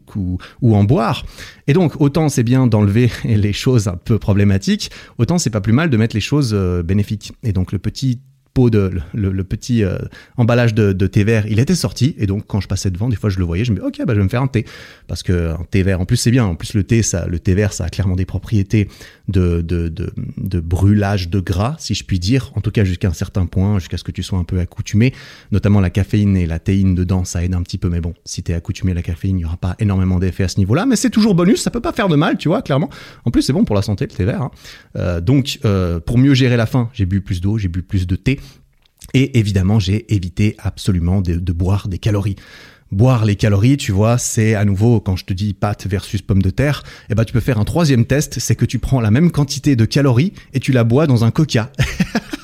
ou en boire. Et donc, autant c'est bien d'enlever <laughs> les choses un peu problématiques, autant c'est pas plus mal de mettre les choses euh, bénéfiques. Et donc, le petit de le, petit euh, emballage de, thé vert, il était sorti. Et donc quand je passais devant, des fois je le voyais, je me dis ok bah je vais me faire un thé. Parce que un thé vert, en plus c'est bien, en plus le thé ça, le thé vert ça a clairement des propriétés de de, de, brûlage de gras si je puis dire, en tout cas jusqu'à un certain point, jusqu'à ce que tu sois un peu accoutumé, notamment la caféine et la théine dedans ça aide un petit peu, mais bon si t'es accoutumé à la caféine, il n'y aura pas énormément d'effet à ce niveau-là, mais c'est toujours bonus, ça peut pas faire de mal, tu vois clairement. En plus c'est bon pour la santé le thé vert. Hein. Euh, donc euh, pour mieux gérer la faim, j'ai bu plus d'eau, j'ai bu plus de thé et évidemment, j'ai évité absolument de, boire des calories. Boire les calories, tu vois, c'est à nouveau quand je te dis pâte versus pomme de terre, eh ben tu peux faire un troisième test, c'est que tu prends la même quantité de calories et tu la bois dans un coca. <laughs>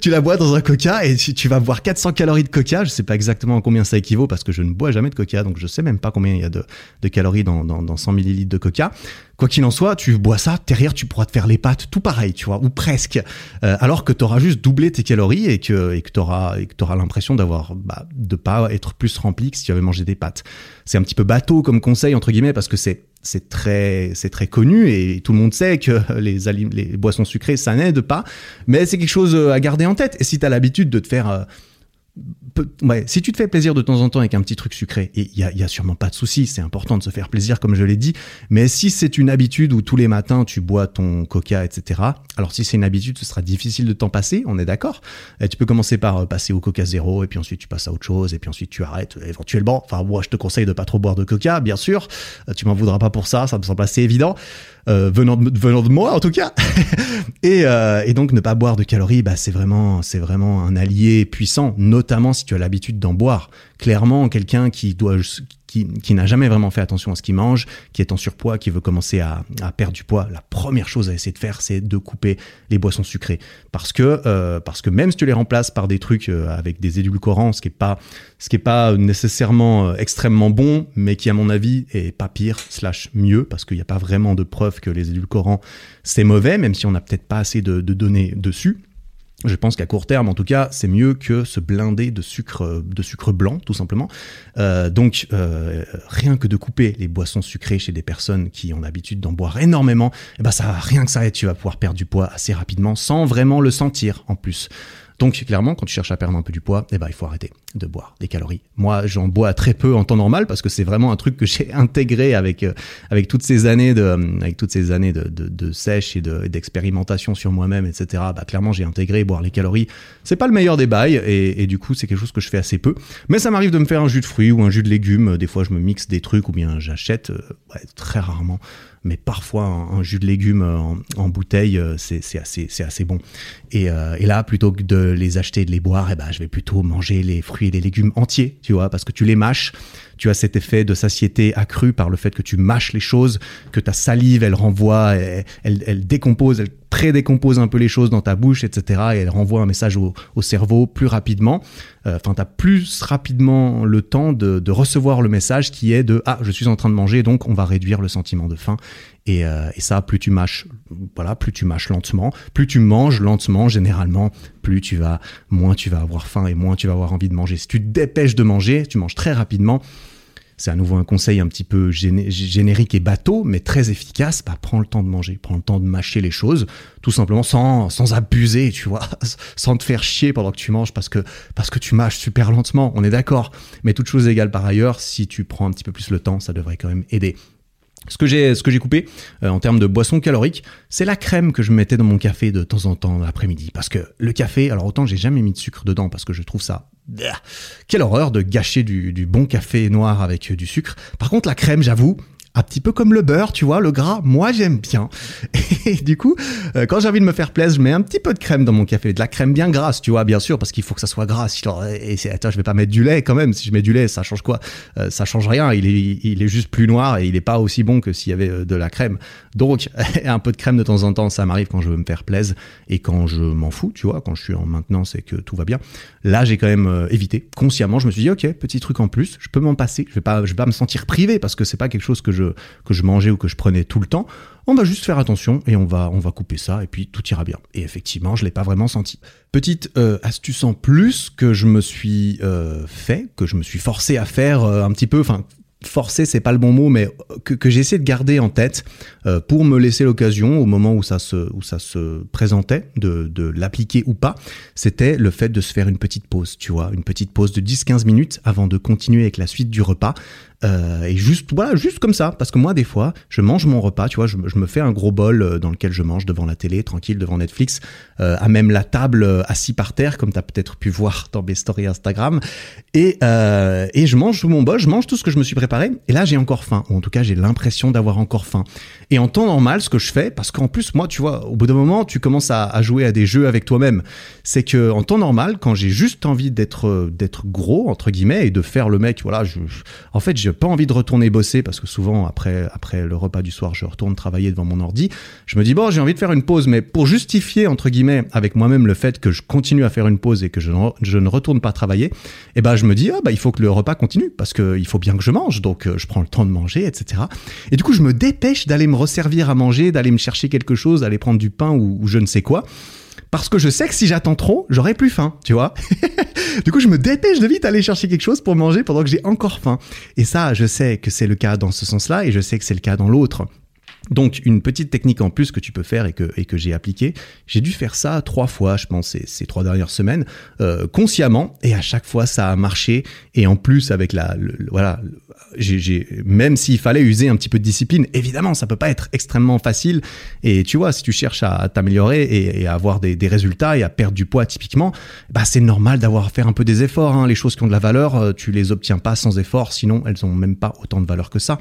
tu la bois dans un coca et tu, vas boire 400 calories de coca. Je sais pas exactement combien ça équivaut parce que je ne bois jamais de coca, donc je sais même pas combien il y a de, calories dans, dans 100 millilitres de coca. Quoi qu'il en soit, tu bois ça, derrière tu pourras te faire les pâtes tout pareil, tu vois, ou presque. Euh, alors que tu auras juste doublé tes calories et que et que tu auras et que tu l'impression d'avoir bah, de pas être plus rempli que si tu avais mangé des pâtes. C'est un petit peu bateau comme conseil entre guillemets parce que c'est c'est très c'est très connu et tout le monde sait que les les boissons sucrées ça n'aide pas, mais c'est quelque chose à garder en tête. Et si tu as l'habitude de te faire euh, ouais, si tu te fais plaisir de temps en temps avec un petit truc sucré, il y a, a, sûrement pas de souci, c'est important de se faire plaisir comme je l'ai dit, mais si c'est une habitude où tous les matins tu bois ton coca, etc., alors si c'est une habitude, ce sera difficile de t'en passer, on est d'accord Tu peux commencer par euh, passer au coca zéro, et puis ensuite tu passes à autre chose, et puis ensuite tu arrêtes éventuellement. Enfin, moi je te conseille de pas trop boire de coca, bien sûr, euh, tu m'en voudras pas pour ça, ça me semble assez évident. Euh, venant, de, venant de moi en tout cas. <laughs> et, euh, et, donc ne pas boire de calories, bah, c'est vraiment, c'est vraiment un allié puissant, notamment si tu as l'habitude d'en boire. Clairement, quelqu'un qui doit, qui, n'a jamais vraiment fait attention à ce qu'il mange, qui est en surpoids, qui veut commencer à, perdre du poids, la première chose à essayer de faire, c'est de couper les boissons sucrées. Parce que, euh, parce que même si tu les remplaces par des trucs euh, avec des édulcorants, ce qui est pas, pas nécessairement euh, extrêmement bon, mais qui à mon avis est pas pire slash mieux, parce qu'il n'y a pas vraiment de preuve que les édulcorants c'est mauvais, même si on n'a peut-être pas assez de, de données dessus. Je pense qu'à court terme, en tout cas, c'est mieux que se blinder de sucre, de sucre blanc, tout simplement. Euh, donc, euh, rien que de couper les boissons sucrées chez des personnes qui ont l'habitude d'en boire énormément, eh ben ça, rien que ça, tu vas pouvoir perdre du poids assez rapidement, sans vraiment le sentir en plus. Donc clairement, quand tu cherches à perdre un peu du poids, eh ben, il faut arrêter de boire des calories. Moi, j'en bois très peu en temps normal parce que c'est vraiment un truc que j'ai <laughs> intégré avec euh, avec toutes ces années de avec toutes ces années de, de, sèche et d'expérimentation sur moi-même, etc. Bah clairement, j'ai intégré boire les calories. C'est pas le meilleur des bails et, du coup, c'est quelque chose que je fais assez peu. Mais ça m'arrive de me faire un jus de fruits ou un jus de légumes. Des fois, je me mixe des trucs ou bien j'achète euh, très rarement mais parfois un, jus de légumes en, bouteille, euh, c'est assez, assez bon. Et, euh, et, là, plutôt que de les acheter et de les boire, eh ben, je vais plutôt manger les fruits et les légumes entiers, tu vois, parce que tu les mâches, tu as cet effet de satiété accru par le fait que tu mâches les choses, que ta salive, elle renvoie, elle, elle, décompose, elle un peu les choses dans ta bouche, etc. Et elle renvoie un message au, cerveau plus rapidement. Euh, enfin, tu as plus rapidement le temps de, de, recevoir le message qui est de ah, je suis en train de manger, donc on va réduire le sentiment de faim. Et, euh, et, ça, plus tu mâches, voilà, plus tu mâches lentement, plus tu manges lentement, généralement, plus tu vas, moins tu vas avoir faim et moins tu vas avoir envie de manger. Si tu te dépêches de manger, tu manges très rapidement. C'est à nouveau un conseil un petit peu générique et bateau, mais très efficace, bah, prends le temps de manger, prends le temps de mâcher les choses, tout simplement sans, sans abuser, tu vois, <laughs> sans te faire chier pendant que tu manges parce que, parce que tu mâches super lentement, on est d'accord. Mais toute chose égale par ailleurs, si tu prends un petit peu plus le temps, ça devrait quand même aider. Ce que j'ai, ce que j'ai coupé euh, en termes de boissons caloriques, c'est la crème que je mettais dans mon café de temps en temps l'après-midi. Parce que le café, alors autant j'ai jamais mis de sucre dedans parce que je trouve ça quelle horreur de gâcher du, du, bon café noir avec du sucre. Par contre, la crème, j'avoue, un petit peu comme le beurre, tu vois, le gras, moi j'aime bien. <laughs> Et du coup, euh, quand j'ai envie de me faire plaisir, je mets un petit peu de crème dans mon café, de la crème bien grasse, tu vois, bien sûr, parce qu'il faut que ça soit gras. Et attends, je vais pas mettre du lait quand même. Si je mets du lait, ça change quoi? Euh, Ça change rien. Il est, il est juste plus noir et il est pas aussi bon que s'il y avait euh, de la crème. Donc, <laughs> un peu de crème de temps en temps, ça m'arrive quand je veux me faire plaisir et quand je m'en fous, tu vois, quand je suis en maintenance et que tout va bien. Là, j'ai quand même évité consciemment. Je me suis dit, ok, petit truc en plus, je peux m'en passer. Je vais pas, je vais pas me sentir privé parce que c'est pas quelque chose que je que je mangeais ou que je prenais tout le temps. On va juste faire attention et on va, on va couper ça et puis tout ira bien. Et effectivement, je l'ai pas vraiment senti. Petite euh, astuce en plus que je me suis euh, fait, que je me suis forcé à faire euh, un petit peu, enfin forcer, c'est pas le bon mot, mais que, que j'ai essayé de garder en tête pour me laisser l'occasion au moment où ça se, où ça se présentait de, de l'appliquer ou pas, c'était le fait de se faire une petite pause, tu vois, une petite pause de 10-15 minutes avant de continuer avec la suite du repas. Euh, et juste, voilà, juste comme ça. Parce que moi, des fois, je mange mon repas, tu vois, je, me fais un gros bol euh, dans lequel je mange devant la télé, tranquille, devant Netflix, euh, à même la table, assis par terre, comme tu as peut-être pu voir dans mes stories Instagram. Et, et je mange tout mon bol, je mange tout ce que je me suis préparé. Et là, j'ai encore faim. Ou en tout cas, j'ai l'impression d'avoir encore faim. Et en temps normal, ce que je fais, parce qu'en plus, moi, tu vois, au bout d'un moment, tu commences à, jouer à des jeux avec toi-même. C'est que en temps normal, quand j'ai juste envie d'être d'être gros entre guillemets et de faire le mec, voilà, en fait, j'ai pas envie de retourner bosser parce que souvent après après le repas du soir, je retourne travailler devant mon ordi. Je me dis bon, j'ai envie de faire une pause, mais pour justifier entre guillemets avec moi-même le fait que je continue à faire une pause et que je ne, je ne retourne pas travailler, eh ben je me dis ah bah il faut que le repas continue parce que il faut bien que je mange, donc euh, je prends le temps de manger, etc. Et du coup, je me dépêche d'aller me resservir à manger, d'aller me chercher quelque chose, d'aller prendre du pain ou, ou je ne sais quoi parce que je sais que si j'attends trop, j'aurai plus faim, tu vois. <laughs> du coup, je me dépêche de vite aller chercher quelque chose pour manger pendant que j'ai encore faim. Et ça, je sais que c'est le cas dans ce sens-là et je sais que c'est le cas dans l'autre. Donc une petite technique en plus que tu peux faire et que, et que j'ai appliqué, j'ai dû faire ça trois fois, je pense, ces, ces trois dernières semaines, euh, consciemment, et à chaque fois ça a marché. Et en plus avec la, voilà, j'ai, même s'il fallait user un petit peu de discipline, évidemment ça peut pas être extrêmement facile. Et tu vois, si tu cherches à t'améliorer et, à avoir des, des, résultats et à perdre du poids typiquement, bah c'est normal d'avoir à faire un peu des efforts. Hein. Les choses qui ont de la valeur, euh, tu les obtiens pas sans effort, sinon elles ont même pas autant de valeur que ça.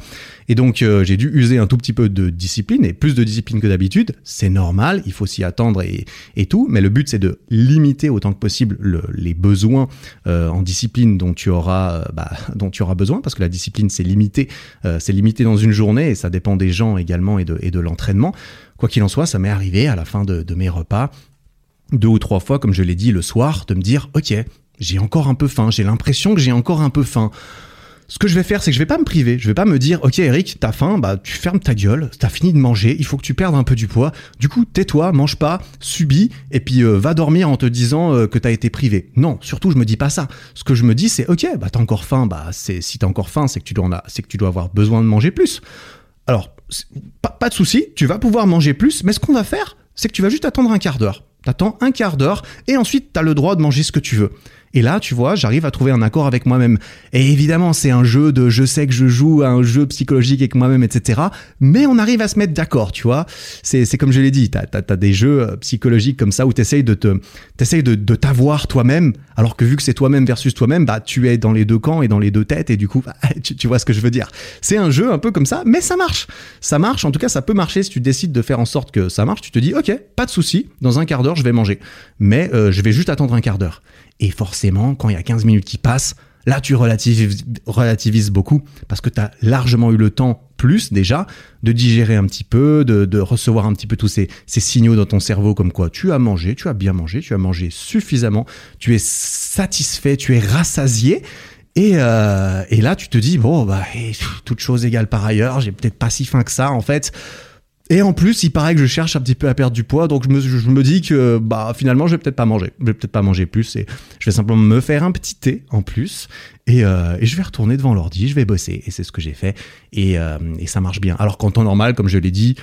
Et donc euh, j'ai dû user un tout petit peu de discipline et plus de discipline que d'habitude, c'est normal, il faut s'y attendre et, et, tout, mais le but c'est de limiter autant que possible le, les besoins euh, en discipline dont tu auras, euh, bah, <laughs> dont tu auras besoin, parce que la discipline c'est limité, euh, c'est limité dans une journée et ça dépend des gens également et de, et de l'entraînement. Quoi qu'il en soit, ça m'est arrivé à la fin de, de mes repas deux ou trois fois, comme je l'ai dit le soir, de me dire ok, j'ai encore un peu faim, j'ai l'impression que j'ai encore un peu faim ce que je vais faire, c'est que je vais pas me priver. Je vais pas me dire, ok Eric, t'as faim, bah tu fermes ta gueule, t'as fini de manger, il faut que tu perdes un peu du poids. Du coup, tais-toi, mange pas, subis, et puis euh, va dormir en te disant euh, que t'as été privé. Non, surtout je me dis pas ça. Ce que je me dis, c'est ok, bah t'as encore faim, bah c'est si t'as encore faim, c'est que tu dois dois avoir besoin de manger plus. Alors pas, pas de souci, tu vas pouvoir manger plus, mais ce qu'on va faire, c'est que tu vas juste attendre un quart d'heure. T'attends un quart d'heure et ensuite t'as le droit de manger ce que tu veux. Et là, tu vois, j'arrive à trouver un accord avec moi-même. Et évidemment, c'est un jeu de je sais que je joue à un jeu psychologique avec moi-même, etc. Mais on arrive à se mettre d'accord, tu vois. C'est, comme je l'ai dit, t'as, t'as, des jeux euh, psychologiques comme ça où t'essayes de de, t'avoir toi-même, alors que vu que c'est toi-même versus toi-même, bah, tu es dans les deux camps et dans les deux têtes, et du coup, bah, <laughs> tu, tu vois ce que je veux dire. C'est un jeu un peu comme ça, mais ça marche. Ça marche, en tout cas, ça peut marcher si tu décides de faire en sorte que ça marche. Tu te dis, ok, pas de souci, dans un quart d'heure, je vais manger. Mais euh, je vais juste attendre un quart d'heure. Et forcément, quand il y a 15 minutes qui passent, là tu relativises, beaucoup parce que tu as largement eu le temps plus déjà de digérer un petit peu, de, recevoir un petit peu tous ces, signaux dans ton cerveau comme quoi tu as mangé, tu as bien mangé, tu as mangé suffisamment, tu es satisfait, tu es rassasié. Et, euh, et là tu te dis bon bah toute chose égale par ailleurs, j'ai peut-être pas si faim que ça en fait Et en plus, il paraît que je cherche un petit peu à perdre du poids, donc je me, dis que bah finalement, je vais peut-être pas manger. Je vais peut-être pas manger plus et je vais simplement me faire un petit thé en plus et, euh, je vais retourner devant l'ordi, je vais bosser et c'est ce que j'ai fait et, euh, et ça marche bien. Alors qu'en temps normal, comme je l'ai dit,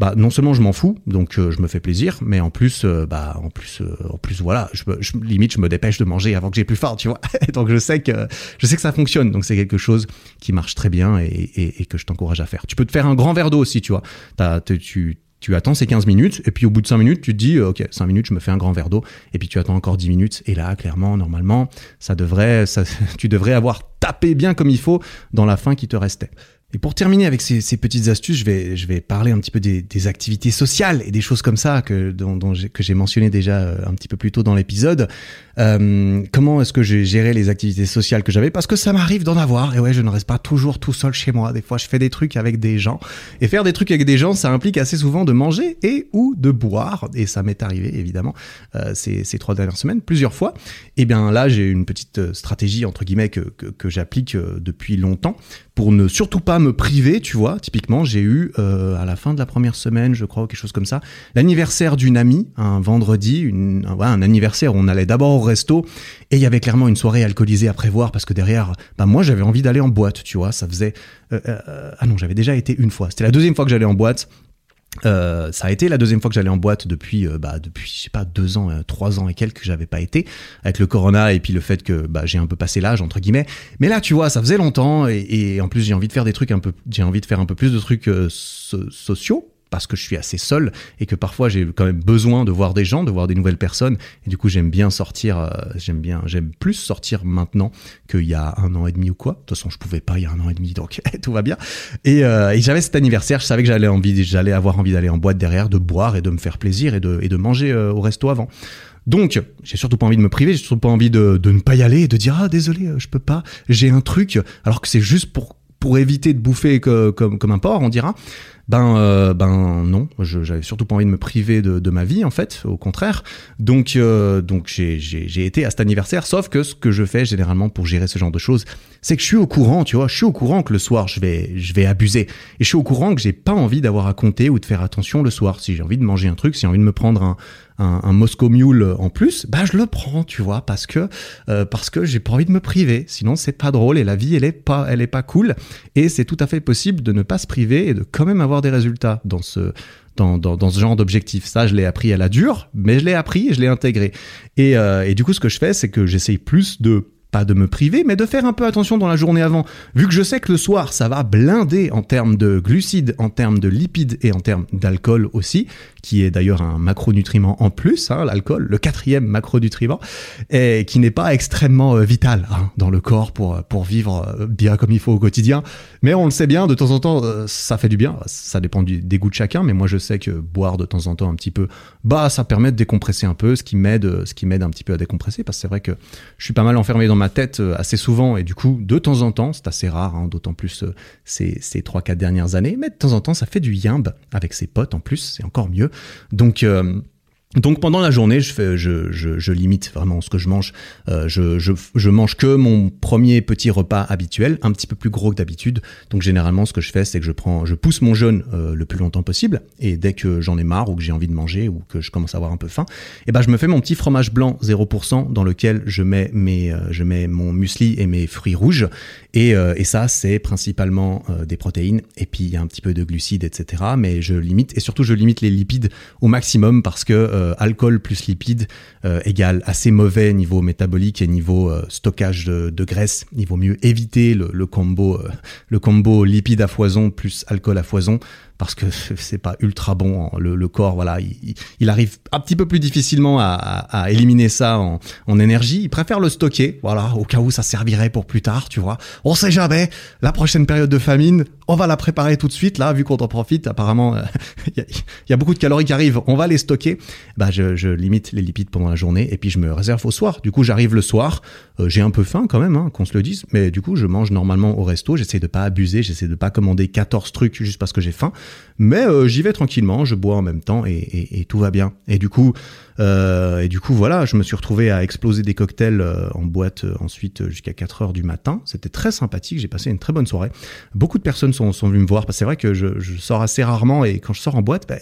bah non seulement je m'en fous, donc euh, je me fais plaisir, mais en plus, euh, bah en plus, euh, en plus voilà, je, limite je me dépêche de manger avant que j'ai plus faim, tu vois. <laughs> donc je sais que je sais que ça fonctionne, donc c'est quelque chose qui marche très bien et, et, que je t'encourage à faire. Tu peux te faire un grand verre d'eau aussi, tu vois. T'as, tu tu attends ces 15 minutes, et puis au bout de 5 minutes, tu te dis, ok, 5 minutes, je me fais un grand verre d'eau, et puis tu attends encore 10 minutes, et là, clairement, normalement, ça devrait, ça, <laughs> tu devrais avoir tapé bien comme il faut dans la fin qui te restait. Et pour terminer avec ces, petites astuces, je vais, parler un petit peu des, activités sociales et des choses comme ça que, que j'ai mentionné déjà euh, un petit peu plus tôt dans l'épisode. Euh, comment est-ce que j'ai géré les activités sociales que j'avais? Parce que ça m'arrive d'en avoir. Et ouais, je ne reste pas toujours tout seul chez moi. Des fois, je fais des trucs avec des gens. Et faire des trucs avec des gens, ça implique assez souvent de manger et ou de boire. Et ça m'est arrivé, évidemment, euh, ces, trois dernières semaines, plusieurs fois. Et bien là, j'ai une petite stratégie, entre guillemets, que, que, que j'applique depuis longtemps pour ne surtout pas me priver, tu vois. Typiquement, j'ai eu euh, à la fin de la première semaine, je crois, quelque chose comme ça, l'anniversaire d'une amie, un vendredi, un anniversaire où on allait d'abord au resto et il y avait clairement une soirée alcoolisée à prévoir parce que derrière, bah moi j'avais envie d'aller en boîte, tu vois. Ça faisait euh, euh, ah non, j'avais déjà été une fois. C'était la deuxième fois que j'allais en boîte. Euh, ça a été la deuxième fois que j'allais en boîte depuis, euh, bah, depuis, je sais pas, deux ans, euh, trois ans et quelques que j'avais pas été, avec le corona et puis le fait que bah, j'ai un peu passé l'âge entre guillemets. Mais là, tu vois, ça faisait longtemps et, et en plus j'ai envie de faire des trucs un peu, j'ai envie de faire un peu plus de trucs so sociaux parce que je suis assez seul et que parfois j'ai quand même besoin de voir des gens, de voir des nouvelles personnes. Et du coup, j'aime bien sortir, euh, j'aime bien, j'aime plus sortir maintenant qu'il y a un an et demi ou quoi. De toute façon, je pouvais pas il y a un an et demi, donc <laughs> tout va bien. Et, euh, et j'avais cet anniversaire, je savais que j'allais envie, avoir envie d'aller en boîte derrière, de boire et de me faire plaisir et de, manger euh, au resto avant. Donc, j'ai surtout pas envie de me priver, j'ai surtout pas envie de, ne pas y aller et de dire ah désolé, je peux pas, j'ai un truc, alors que c'est juste pour éviter de bouffer comme un porc, on dira. Ben, euh, ben non, j'avais surtout pas envie de me priver de, ma vie en fait, au contraire. Donc, euh, donc j'ai été à cet anniversaire. Sauf que ce que je fais généralement pour gérer ce genre de choses, c'est que je suis au courant, tu vois, je suis au courant que le soir je vais, je vais abuser, et je suis au courant que j'ai pas envie d'avoir à compter ou de faire attention le soir. Si j'ai envie de manger un truc, si j'ai envie de me prendre un, un, un, Moscow Mule en plus, bah je le prends, tu vois, parce que euh, parce que j'ai pas envie de me priver. Sinon c'est pas drôle et la vie elle est pas elle est pas cool et c'est tout à fait possible de ne pas se priver et de quand même avoir des résultats dans ce dans, dans, ce genre d'objectif. Ça, je l'ai appris à la dure, mais je l'ai appris et je l'ai intégré. Et, euh, et du coup, ce que je fais, c'est que j'essaye plus de pas de me priver, mais de faire un peu attention dans la journée avant. Vu que je sais que le soir, ça va blinder en termes de glucides, en termes de lipides et en termes d'alcool aussi, qui est d'ailleurs un macronutriment en plus, hein, l'alcool, le quatrième macronutriment, et qui n'est pas extrêmement euh, vital hein, dans le corps pour, pour vivre euh, bien comme il faut au quotidien. Mais on le sait bien, de temps en temps, euh, ça fait du bien. Ça dépend du, des goûts de chacun, mais moi je sais que boire de temps en temps un petit peu, bah ça permet de décompresser un peu, ce qui m'aide, ce qui m'aide un petit peu à décompresser, parce que c'est vrai que je suis pas mal enfermé dans ma tête euh, assez souvent et du coup de temps en temps c'est assez rare hein, d'autant plus euh, ces ces trois quatre dernières années mais de temps en temps ça fait du yimbe avec ses potes en plus c'est encore mieux. Donc euh, donc pendant la journée, je, fais, je, je, je limite vraiment ce que je mange. Euh, je, je, mange que mon premier petit repas habituel, un petit peu plus gros que d'habitude. Donc généralement, ce que je fais, c'est que je prends, je pousse mon jeûne euh, le plus longtemps possible. Et dès que j'en ai marre ou que j'ai envie de manger ou que je commence à avoir un peu faim, eh ben je me fais mon petit fromage blanc 0% dans lequel je mets mes, euh, je mets mon muesli et mes fruits rouges. Et, euh, et ça, c'est principalement euh, des protéines. Et puis il y a un petit peu de glucides, etc. Mais je limite et surtout je limite les lipides au maximum parce que euh, alcool plus lipides égale assez mauvais niveau métabolique et niveau stockage de, graisse. Il vaut mieux éviter le, le combo, le combo lipide à foison plus alcool à foison parce que <laughs> c'est pas ultra bon. Hein. Le, corps, voilà, il, arrive un petit peu plus difficilement à, éliminer ça en, en, énergie. Il préfère le stocker, voilà, au cas où ça servirait pour plus tard, tu vois. On sait jamais. La prochaine période de famine, on va la préparer tout de suite. Là, vu qu'on en profite, apparemment, il <laughs> y, y, a beaucoup de calories qui arrivent. On va les stocker. Bah, je, limite les lipides pendant la journée et puis je me réserve au soir. Du coup, j'arrive le soir. Euh, j'ai un peu faim quand même, hein, qu'on se le dise. Mais du coup, je mange normalement au resto. J'essaie de pas abuser. J'essaie de pas commander 14 trucs juste parce que j'ai faim. Mais euh, j'y vais tranquillement, je bois en même temps et, tout va bien. Et du coup, euh, et du coup, voilà, je me suis retrouvé à exploser des cocktails en boîte ensuite jusqu'à 4 heures du matin. C'était très sympathique, j'ai passé une très bonne soirée. Beaucoup de personnes sont, sont venues me voir parce que c'est vrai que je, sors assez rarement et quand je sors en boîte, bah,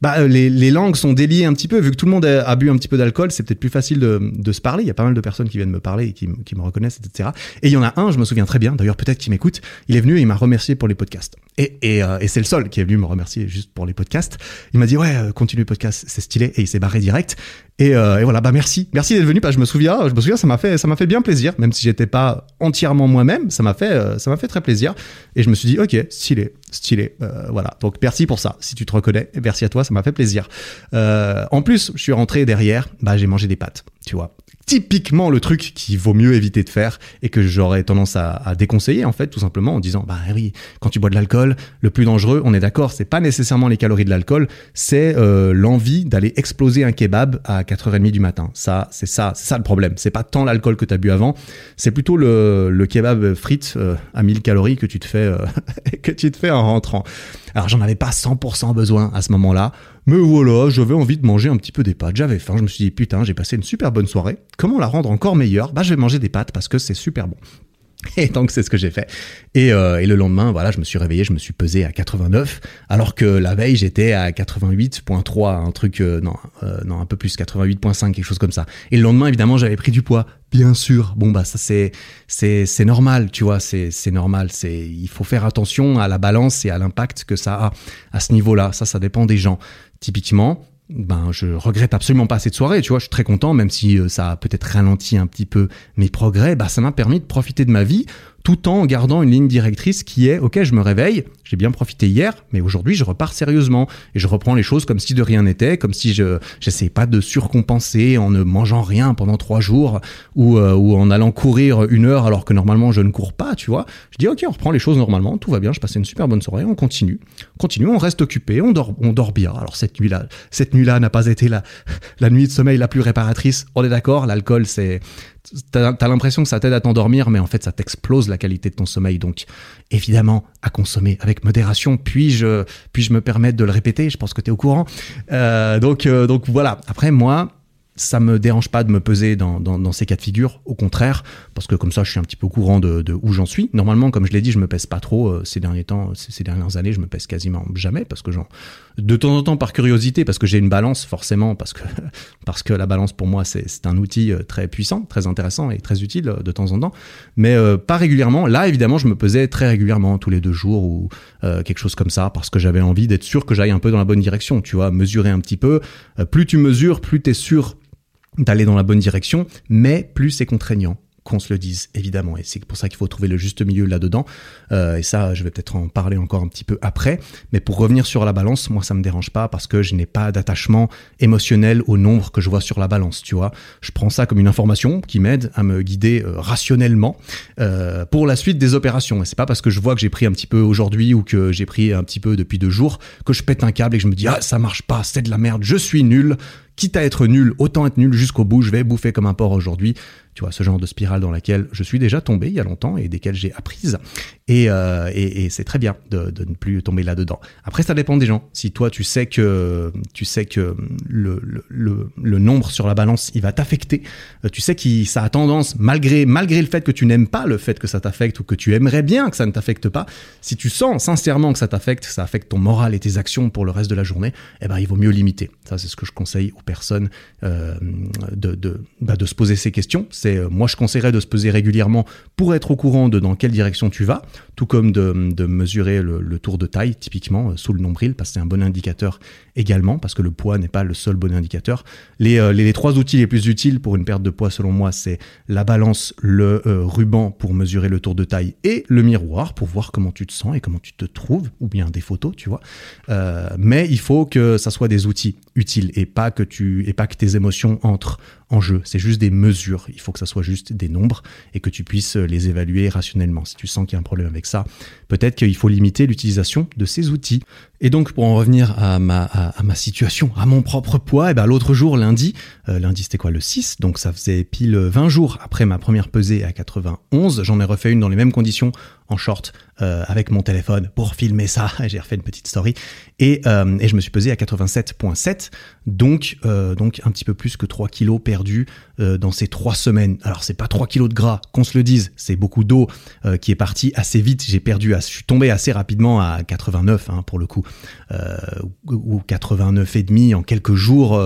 bah, euh, les, les, langues sont déliées un petit peu. Vu que tout le monde a, bu un petit peu d'alcool, c'est peut-être plus facile de, de, se parler. Il y a pas mal de personnes qui viennent me parler et qui, qui me reconnaissent, etc. Et il y en a un, je me souviens très bien, d'ailleurs peut-être qu'il m'écoute, il est venu et il m'a remercié pour les podcasts. Et, et, euh, et c'est le seul qui est venu me remercier juste pour les podcasts. Il m'a dit ouais, euh, continue le podcast, c'est stylé, et il s'est barré direct. Et, euh, et, voilà, bah merci, merci d'être venu. Que je me souviens, je me souviens, ça m'a fait, ça m'a fait bien plaisir, même si j'étais pas entièrement moi-même, ça m'a fait, ça m'a fait très plaisir. Et je me suis dit ok, stylé, stylé, voilà. Donc merci pour ça. Si tu te reconnais, merci à toi, ça m'a fait plaisir. en plus, je suis rentré derrière, bah j'ai mangé des pâtes, tu vois typiquement le truc qu'il vaut mieux éviter de faire et que j'aurais tendance à, déconseiller en fait tout simplement en disant bah oui quand tu bois de l'alcool le plus dangereux on est d'accord c'est pas nécessairement les calories de l'alcool c'est euh, l'envie d'aller exploser un kebab à 4h30 du matin. Ça c'est ça c'est ça le problème. C'est pas tant l'alcool que tu as bu avant. C'est plutôt le, kebab frites euh, à 1000 calories que tu te fais euh, <laughs> que tu te fais en rentrant. Alors j'en avais pas 100% besoin à ce moment-là, mais voilà, j'avais envie de manger un petit peu des pâtes, j'avais faim, je me suis dit putain, j'ai passé une super bonne soirée, comment la rendre encore meilleure? Bah je vais manger des pâtes parce que c'est super bon. <laughs> Et donc c'est ce que j'ai fait. Et, euh, et, le lendemain, voilà, je me suis réveillé, je me suis pesé à 89, alors que la veille j'étais à 88.3, un truc euh, non, euh, non un peu plus 88.5, quelque chose comme ça. Et le lendemain, évidemment, j'avais pris du poids, bien sûr. Bon bah ça c'est c'est c'est normal, tu vois, c'est c'est normal. C'est il faut faire attention à la balance et à l'impact que ça a à ce niveau-là. Ça, ça dépend des gens. Typiquement, ben je regrette absolument pas cette soirée, tu vois, je suis très content, même si euh, ça a peut-être ralenti un petit peu mes progrès, bah ça m'a permis de profiter de ma vie tout en gardant une ligne directrice qui est ok je me réveille j'ai bien profité hier mais aujourd'hui je repars sérieusement. Et je reprends les choses comme si de rien n'était comme si je j'essayais pas de surcompenser en ne mangeant rien pendant trois jours ou, euh, ou en allant courir une heure alors que normalement je ne cours pas tu vois. Je dis ok on reprend les choses normalement tout va bien je passais une super bonne soirée on continue. Continue on reste occupé on dort on dort bien. Alors cette nuit là cette nuit là n'a pas été la <laughs> la nuit de sommeil la plus réparatrice on est d'accord l'alcool c'est T'as as, l'impression que ça t'aide à t'endormir, mais en fait, ça t'explose la qualité de ton sommeil. Donc, évidemment, à consommer avec modération. Puis-je puis -je me permettre de le répéter? Je pense que tu es au courant. Euh, donc, euh, donc voilà. Après, moi, ça me dérange pas de me peser dans, ces cas de figure, au contraire, parce que comme ça, je suis un petit peu au courant de, où j'en suis. Normalement, comme je l'ai dit, je me pèse pas trop euh, ces derniers temps, ces, dernières années, je me pèse quasiment jamais, parce que genre, de temps en temps par curiosité, parce que j'ai une balance forcément, parce que <laughs> parce que la balance pour moi c'est un outil euh, très puissant, très intéressant et très utile euh, de temps en temps, mais pas régulièrement. Là, évidemment, je me pesais très régulièrement, tous les deux jours ou quelque chose comme ça, parce que j'avais envie d'être sûr que j'aille un peu dans la bonne direction. Tu vois, mesurer un petit peu. plus tu mesures, plus tu es sûr d'aller dans la bonne direction, mais plus c'est contraignant qu'on se le dise, évidemment. Et c'est pour ça qu'il faut trouver le juste milieu là-dedans. Euh, et ça, je vais peut-être en parler encore un petit peu après. Mais pour revenir sur la balance, moi, ça me dérange pas parce que je n'ai pas d'attachement émotionnel au nombre que je vois sur la balance, tu vois. Je prends ça comme une information qui m'aide à me guider euh, rationnellement euh, pour la suite des opérations. Et c'est pas parce que je vois que j'ai pris un petit peu aujourd'hui ou que j'ai pris un petit peu depuis deux jours que je pète un câble et que je me dis, ah, ça marche pas, c'est de la merde, je suis nul quitte à être nul, autant être nul jusqu'au bout, je vais bouffer comme un porc aujourd'hui. Tu vois, ce genre de spirale dans laquelle je suis déjà tombé il y a longtemps et desquelles j'ai apprise. Et, euh, et, c'est très bien de, ne plus tomber là-dedans. Après, ça dépend des gens. Si toi, tu sais que, tu sais que le, nombre sur la balance, il va t'affecter, euh, tu sais que ça a tendance, malgré, malgré le fait que tu n'aimes pas le fait que ça t'affecte ou que tu aimerais bien que ça ne t'affecte pas, si tu sens sincèrement que ça t'affecte, ça affecte ton moral et tes actions pour le reste de la journée, eh ben, il vaut mieux limiter. Ça, c'est ce que je conseille aux personnes euh, de, de, bah, de se poser ces questions c'est moi je conseillerais de se peser régulièrement pour être au courant de dans quelle direction tu vas, tout comme de, mesurer le, tour de taille typiquement euh, sous le nombril parce que c'est un bon indicateur également parce que le poids n'est pas le seul bon indicateur. Les, euh, les, trois outils les plus utiles pour une perte de poids selon moi c'est la balance, le ruban pour mesurer le tour de taille et le miroir pour voir comment tu te sens et comment tu te trouves ou bien des photos tu vois. mais il faut que ça soit des outils utiles et pas que tu et pas que tes émotions entrent en jeu. C'est juste des mesures. Il faut que ça soit juste des nombres et que tu puisses les évaluer rationnellement. Si tu sens qu'il y a un problème avec ça, peut-être qu'il faut limiter l'utilisation de ces outils. Et donc pour en revenir à ma, situation, à mon propre poids, et eh ben l'autre jour, lundi, euh, lundi c'était quoi le 6, donc ça faisait pile 20 jours après ma première pesée à 91, j'en ai refait une dans les mêmes conditions en short euh, avec mon téléphone pour filmer ça. <laughs> J'ai refait une petite story. Et, euh, et je me suis pesé à 87.7, donc donc un petit peu plus que 3 kilos perdus euh, dans ces trois semaines. Alors c'est pas 3 kilos de gras, qu'on se le dise, c'est beaucoup d'eau euh, qui est partie assez vite. J'ai perdu, je suis tombé assez rapidement à 89 hein, pour le coup, ou 89 et demi en quelques jours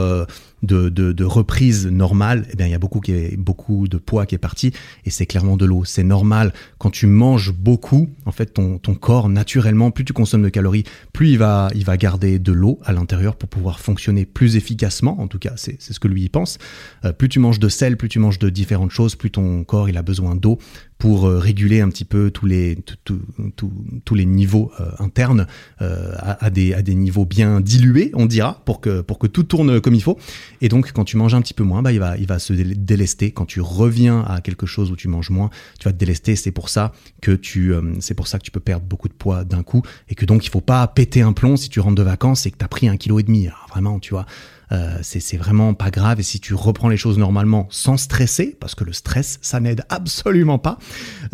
de, de, reprise normale, eh bien, il y a beaucoup, qui est, beaucoup de poids qui est parti et c'est clairement de l'eau. C'est normal. Quand tu manges beaucoup, en fait, ton, ton corps, naturellement, plus tu consommes de calories, plus il va, il va garder de l'eau à l'intérieur pour pouvoir fonctionner plus efficacement. En tout cas, c'est ce que lui il pense. Euh, plus tu manges de sel, plus tu manges de différentes choses, plus ton corps, il a besoin d'eau pour euh, réguler un petit peu tous les, tous les niveaux euh, internes euh, à, des, à des niveaux bien dilués, on dira, pour que, pour que tout tourne comme il faut. Et donc, quand tu manges un petit peu moins, bah, il, va, il va se délester. Quand tu reviens à quelque chose où tu manges moins, tu vas te délester. C'est pour ça que tu, c'est pour ça que tu peux perdre beaucoup de poids d'un coup et que donc il faut pas péter un plomb si tu rentres de vacances et que tu as pris un kilo et demi. vraiment, tu vois. Euh, c'est vraiment pas grave. Et si tu reprends les choses normalement sans stresser, parce que le stress, ça n'aide absolument pas,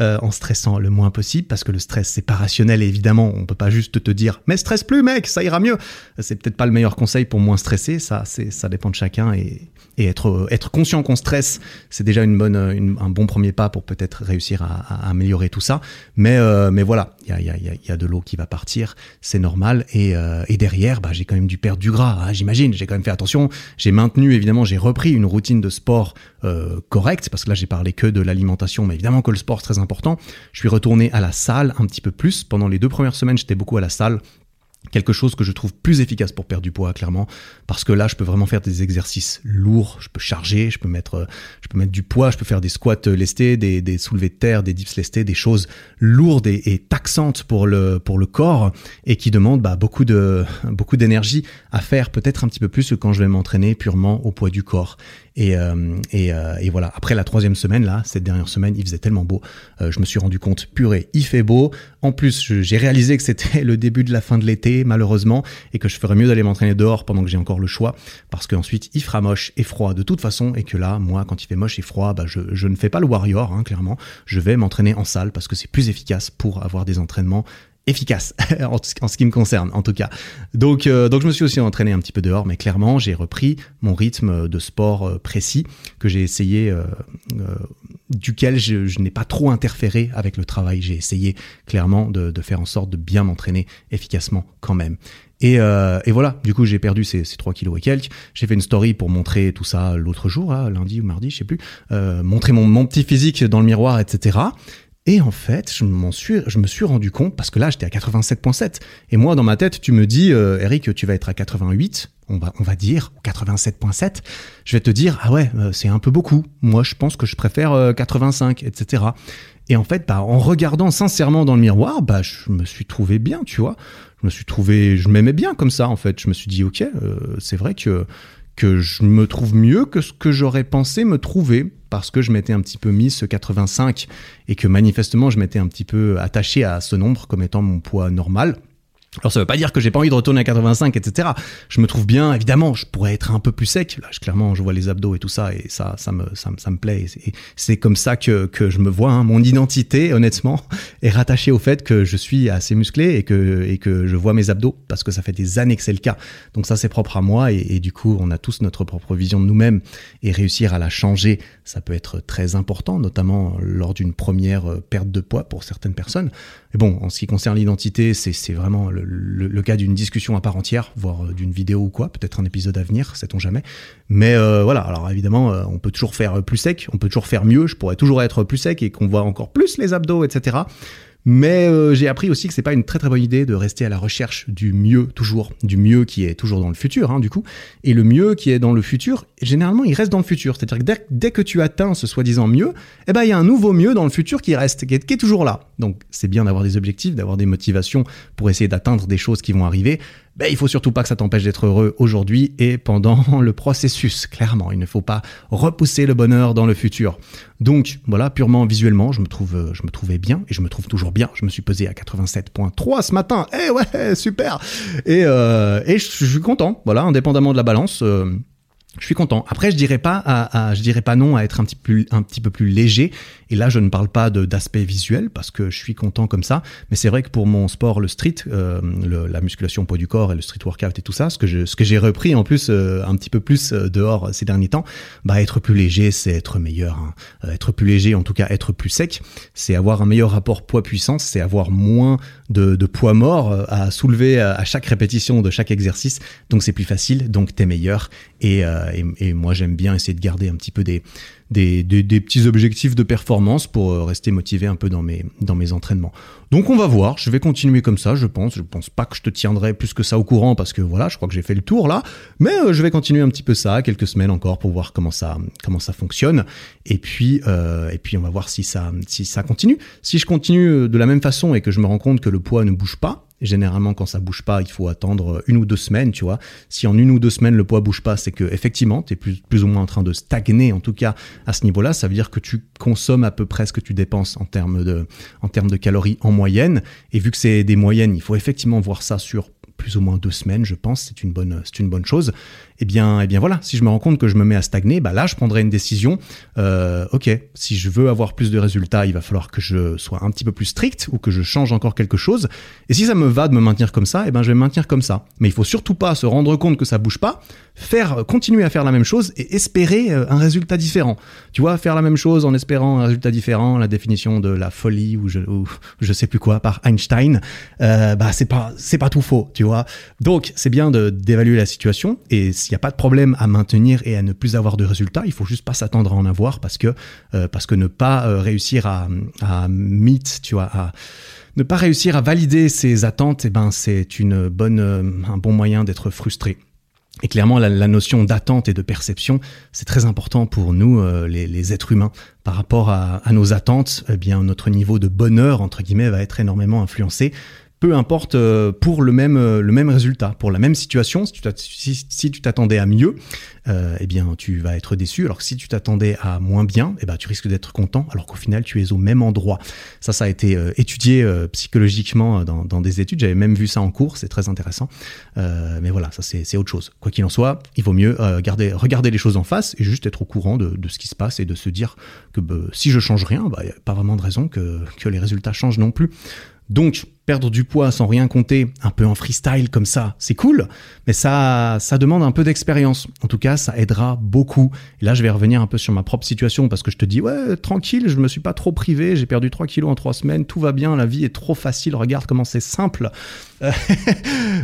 euh, en stressant le moins possible, parce que le stress, c'est pas rationnel. Évidemment, on peut pas juste te dire, mais stresse plus, mec, ça ira mieux. C'est peut-être pas le meilleur conseil pour moins stresser. Ça, ça dépend de chacun. Et, être, conscient qu'on stresse, c'est déjà une bonne, un bon premier pas pour peut-être réussir à, améliorer tout ça. Mais, euh, mais voilà, il y a, y, a, y a, de l'eau qui va partir, c'est normal. Et, euh, derrière, bah, j'ai quand même dû perdre du gras, hein, j'imagine. J'ai quand même fait attention. J'ai maintenu, évidemment, j'ai repris une routine de sport euh, correcte, parce que là, j'ai parlé que de l'alimentation, mais évidemment que le sport, c'est très important. Je suis retourné à la salle un petit peu plus. Pendant les deux premières semaines, j'étais beaucoup à la salle quelque chose que je trouve plus efficace pour perdre du poids clairement parce que là je peux vraiment faire des exercices lourds. Je peux charger je peux mettre je peux mettre du poids je peux faire des squats lestés des, des soulevés de terre des dips lestés des choses lourdes et, et taxantes pour le pour le corps et qui demandent bah, beaucoup de <laughs> beaucoup d'énergie à faire peut-être un petit peu plus que quand je vais m'entraîner purement au poids du corps et, euh, euh, et, voilà, après la troisième semaine, là, cette dernière semaine, il faisait tellement beau. Euh, je me suis rendu compte, purée, il fait beau. En plus, j'ai réalisé que c'était <laughs> le début de la fin de l'été, malheureusement, et que je ferais mieux d'aller m'entraîner dehors pendant que j'ai encore le choix, parce qu'ensuite, il fera moche et froid de toute façon, et que là, moi, quand il fait moche et froid, bah, je, je ne fais pas le warrior, hein, clairement. Je vais m'entraîner en salle parce que c'est plus efficace pour avoir des entraînements efficace <laughs> en, ce qui me concerne en tout cas. Donc euh, donc je me suis aussi entraîné un petit peu dehors mais clairement j'ai repris mon rythme de sport euh, précis que j'ai essayé euh, duquel je, n'ai pas trop interféré avec le travail. J'ai essayé clairement de, faire en sorte de bien m'entraîner efficacement quand même. Et, et, voilà, du coup j'ai perdu ces, ces 3 kilos et quelques. J'ai fait une story pour montrer tout ça l'autre jour, lundi ou mardi, je sais plus, montrer mon, mon petit physique dans le miroir, etc. Et en fait, je, m'en suis, je me suis rendu compte, parce que là, j'étais à 87.7. Et moi, dans ma tête, tu me dis, euh, Eric, tu vas être à 88, on va, on va dire, 87.7. Je vais te dire, ah ouais, euh, c'est un peu beaucoup. Moi, je pense que je préfère 85, euh, etc. Et en fait, bah, en regardant sincèrement dans le miroir, bah, je me suis trouvé bien, tu vois. Je me suis trouvé, je m'aimais bien comme ça, en fait. Je me suis dit, ok, c'est vrai que que je me trouve mieux que ce que j'aurais pensé me trouver parce que je m'étais un petit peu mis ce 85 et que manifestement je m'étais un petit peu attaché à ce nombre comme étant mon poids normal. Alors ça veut pas dire que j'ai pas envie de retourner à 85, etc. Je me trouve bien, évidemment, je pourrais être un peu plus sec. Là, je, clairement, je vois les abdos et tout ça, et ça, ça me, ça, ça me plaît. Et c'est comme ça que, que je me vois. Hein. Mon identité, honnêtement, <laughs> est rattachée au fait que je suis assez musclé et que, et que je vois mes abdos, parce que ça fait des années que c'est le cas. Donc ça, c'est propre à moi, et, et, du coup, on a tous notre propre vision de nous-mêmes, et réussir à la changer, ça peut être très important, notamment lors d'une première euh, perte de poids pour certaines personnes. Mais bon, en ce qui concerne l'identité, c'est vraiment le, cas d'une discussion à part entière, voire euh, d'une vidéo ou quoi, peut-être un épisode à venir, sait-on jamais. Mais euh, voilà, alors évidemment, euh, on peut toujours faire plus sec, on peut toujours faire mieux, je pourrais toujours être plus sec et qu'on voit encore plus les abdos, etc. Mais euh, j'ai appris aussi que c'est pas une très très bonne idée de rester à la recherche du mieux toujours, du mieux qui est toujours dans le futur, hein, du coup. Et le mieux qui est dans le futur, généralement, il reste dans le futur. C'est-à-dire que dès, que tu atteins ce soi-disant mieux, eh ben il y a un nouveau mieux dans le futur qui reste, qui est, qui est toujours là. Donc c'est bien d'avoir des objectifs, d'avoir des motivations pour essayer d'atteindre des choses qui vont arriver. Ben, il faut surtout pas que ça t'empêche d'être heureux aujourd'hui et pendant <laughs> le processus. Clairement, il ne faut pas repousser le bonheur dans le futur. Donc voilà, purement visuellement, je me trouve, euh, je me trouvais bien et je me trouve toujours bien. Je me suis pesé à 87.3 ce matin. Eh ouais, super. Et, euh, et je, suis content. Voilà, indépendamment de la balance. Euh, je suis content. Après, je dirais pas, je dirais pas non à être un petit, plus, un petit peu plus léger. Et là, je ne parle pas d'aspect visuel parce que je suis content comme ça. Mais c'est vrai que pour mon sport, le street, euh, la musculation poids du corps et le street workout et tout ça, ce que j'ai repris en plus euh, un petit peu plus euh, dehors ces derniers temps, bah être plus léger, c'est être meilleur. Hein. être plus léger, en tout cas être plus sec, c'est avoir un meilleur rapport poids-puissance, c'est avoir moins de, de, poids mort à soulever à chaque répétition de chaque exercice. Donc c'est plus facile, donc t'es meilleur. Et et, et, moi, j'aime bien essayer de garder un petit peu des, des, des, petits objectifs de performance pour euh, rester motivé un peu dans mes, dans mes entraînements. Donc on va voir, je vais continuer comme ça, je pense. Je pense pas que je te tiendrai plus que ça au courant parce que voilà, je crois que j'ai fait le tour là. Mais euh, je vais continuer un petit peu ça, quelques semaines encore pour voir comment ça, comment ça fonctionne. Et puis, euh, et puis on va voir si ça, si ça continue. Si je continue de la même façon et que je me rends compte que le poids ne bouge pas, Généralement, quand ça bouge pas, il faut attendre une ou deux semaines, tu vois. Si en une ou deux semaines le poids bouge pas, c'est que effectivement, tu es plus, plus ou moins en train de stagner, en tout cas à ce niveau-là. Ça veut dire que tu consommes à peu près ce que tu dépenses en termes de, en termes de calories en moyenne. Et vu que c'est des moyennes, il faut effectivement voir ça sur plus ou moins deux semaines, je pense, c'est une bonne, c'est une bonne chose. Eh bien, eh bien voilà, si je me rends compte que je me mets à stagner, bah là, je prendrai une décision. Euh, ok, si je veux avoir plus de résultats, il va falloir que je sois un petit peu plus strict ou que je change encore quelque chose. Et si ça me va de me maintenir comme ça, eh ben je vais me maintenir comme ça. Mais il faut surtout pas se rendre compte que ça bouge pas, faire, continuer à faire la même chose et espérer euh, un résultat différent. Tu vois, faire la même chose en espérant un résultat différent, la définition de la folie ou je, ou je sais plus quoi par Einstein, euh, bah c'est pas, c'est pas tout faux, tu vois. Donc, c'est bien d'évaluer la situation et n'y a pas de problème à maintenir et à ne plus avoir de résultats, il faut juste pas s'attendre à en avoir parce que, euh, ne pas euh, réussir à, tu vois, à ne pas réussir à valider ses attentes, eh ben, c'est une bonne, euh, un bon moyen d'être frustré. Et clairement, la, notion d'attente et de perception, c'est très important pour nous, les, êtres humains, par rapport à, nos attentes. Eh notre niveau de bonheur entre guillemets va être énormément influencé peu importe euh, pour le même euh, le même résultat, pour la même situation. Si tu t'attendais à mieux, euh, eh bien tu vas être déçu. Alors que si tu t'attendais à moins bien, eh ben tu risques d'être content. Alors qu'au final tu es au même endroit. Ça, ça a été étudié psychologiquement dans, dans, des études. J'avais même vu ça en cours. C'est très intéressant. mais voilà, ça c'est autre chose. Quoi qu'il en soit, il vaut mieux garder regarder les choses en face et juste être au courant de, de ce qui se passe et de se dire que bah, si je change rien, bah, y a pas vraiment de raison que que les résultats changent non plus. Donc, perdre du poids sans rien compter, un peu en freestyle comme ça, c'est cool, mais ça, ça demande un peu d'expérience. En tout cas, ça aidera beaucoup. Et là, je vais revenir un peu sur ma propre situation parce que je te dis, ouais, tranquille, je me suis pas trop privé, j'ai perdu 3 kilos en 3 semaines, tout va bien, la vie est trop facile, regarde comment c'est simple. <laughs>